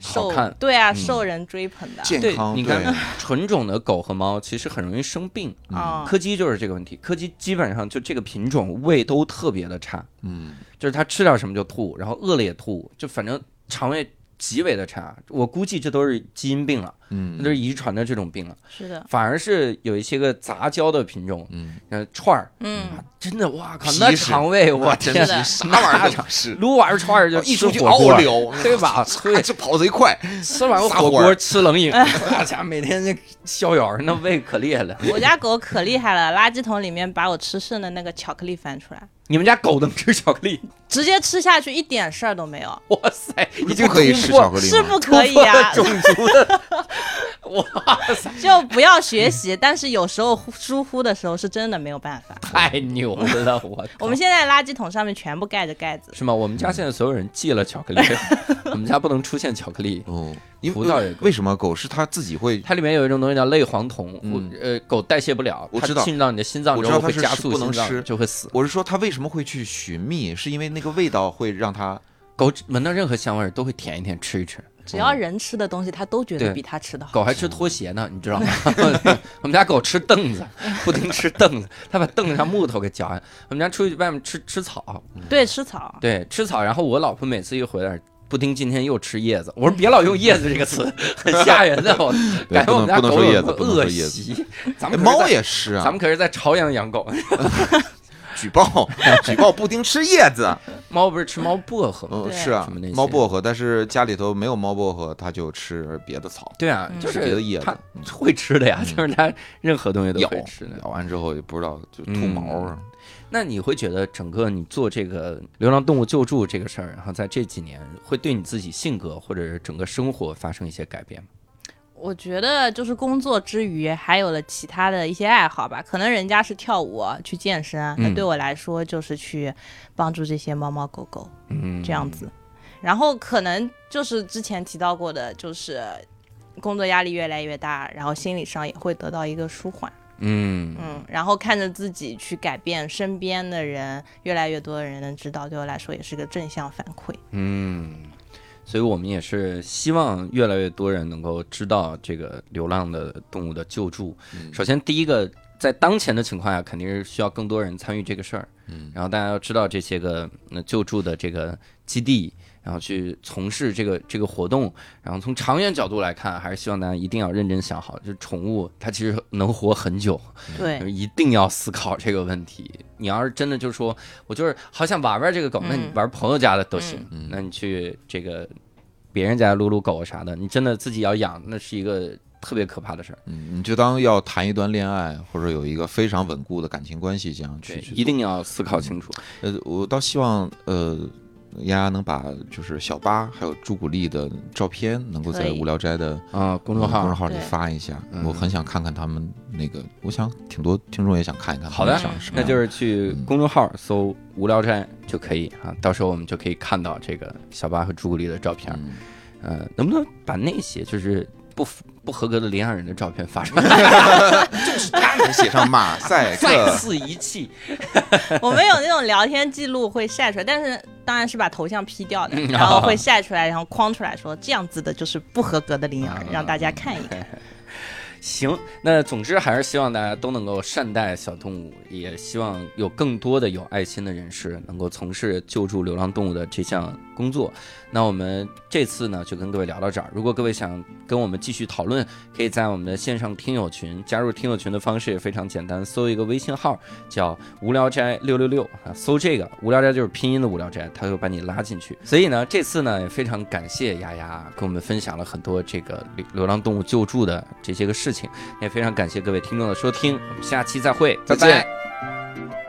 受对啊，嗯受人追捧的。健康，你看对纯种的狗和猫其实很容易生病，啊，柯基就是这个问题。柯基基本上就这个品种胃都特别的差，嗯，就是它吃点什么就吐，然后饿了也吐，就反正肠胃极为的差。我估计这都是基因病了，嗯。那都是遗传的这种病了。是的，反而是有一些个杂交的品种，嗯，呃，串儿，嗯，真的哇靠，那肠胃我天真的的是啥玩意儿撸完串儿就一出去吃火锅。嗷溜，对吧？对，这跑贼快，吃完火锅吃冷饮，大家每天那逍遥，那胃可厉害了。我家狗可厉害了，垃圾桶里面把我吃剩的那个巧克力翻出来，你们家狗能吃巧克力？直接吃下去，一点事儿都没有，哇塞，已经可以吃巧克力吗？是不可以啊，种族的，哇塞，就不要学习。但是有时候疏忽的时候，是真的没有办法。太牛了！我 我们现在垃圾桶上面全部盖着盖子，是吗？我们家现在所有人戒了巧克力，我们家不能出现巧克力。哦，因葡萄也为为什么狗是它自己会？它里面有一种东西叫类黄酮，我嗯呃，狗代谢不了，我知道它进入到你的心脏我之后会加速心脏不能吃就会死。我是说，它为什么会去寻觅？是因为那个味道会让它狗闻到任何香味儿都会舔一舔吃一吃。只要人吃的东西，它都觉得比它吃的好。狗还吃拖鞋呢，你知道吗？我们家狗吃凳子，布丁吃凳子，它把凳子上木头给嚼下。我们家出去外面吃吃草，对，吃草。对，吃草。然后我老婆每次一回来，布丁今天又吃叶子。我说别老用叶子这个词，很吓人的。我感觉我们家狗有恶叶子习。咱们猫也是啊。咱们可是在朝阳养狗，举报举报布丁吃叶子，猫不是吃猫薄荷吗？嗯，是啊猫薄荷，但是家里头没有猫薄荷，它就吃别的草，对啊，嗯就是别的叶子它会吃的呀，嗯就是它任何东西都咬会吃的。咬完之后也不知道就吐嗯毛啊。那你会觉得整个你做这个流浪动物救助这个事儿，然后在这几年会对你自己性格或者是整个生活发生一些改变吗？我觉得就是工作之余还有了其他的一些爱好吧，可能人家是跳舞、去健身，那嗯对我来说就是去帮助这些猫猫狗狗嗯，这样子。然后可能就是之前提到过的，就是工作压力越来越大，然后心理上也会得到一个舒缓。嗯嗯，然后看着自己去改变身边的人，越来越多的人能知道，对我来说也是个正向反馈。嗯，所以我们也是希望越来越多人能够知道这个流浪的动物的救助。嗯首先，第一个，在当前的情况下，肯定是需要更多人参与这个事儿。嗯，然后大家要知道这些个那救助的这个基地，然后去从事这个这个活动。然后从长远角度来看，还是希望大家一定要认真想好，就是宠物它其实能活很久，对一定要思考这个问题。你要是真的就说我就是好想玩玩这个狗，那你嗯玩朋友家的都行。嗯那你去这个别人家撸撸狗啥的，你真的自己要养，那是一个特别可怕的事儿。嗯，你就当要谈一段恋爱，或者有一个非常稳固的感情关系这样去一定要思考清楚。呃，我倒希望呃，丫丫能把就是小八还有朱古力的照片能够在无聊斋的啊，公众号公众号里发一下，嗯我很想看看他们那个，我想挺多听众也想看一看。好的那就是去公众号搜“无聊斋”就可以啊，到时候我们就可以看到这个小八和朱古力的照片。嗯呃，能不能把那些就是不符不合格的领养人的照片发出来？就是家里写上马赛再克，次遗弃。我们有那种聊天记录会晒出来，但是当然是把头像 P 掉的，嗯然后会晒出来，然后框出来说这样子的就是不合格的领养啊人，让大家看一看。行，那总之还是希望大家都能够善待小动物，也希望有更多的有爱心的人士能够从事救助流浪动物的这项工作。那我们这次呢就跟各位聊到这儿。如果各位想跟我们继续讨论，可以在我们的线上听友群加入听友群的方式也非常简单，搜一个微信号叫“无聊斋六六六”啊，搜这个“无聊斋”就是拼音的“无聊斋”，他会把你拉进去。所以呢，这次呢也非常感谢丫丫跟我们分享了很多这个流流浪动物救助的这些个事情，也非常感谢各位听众的收听，我们下期再会，拜再见拜。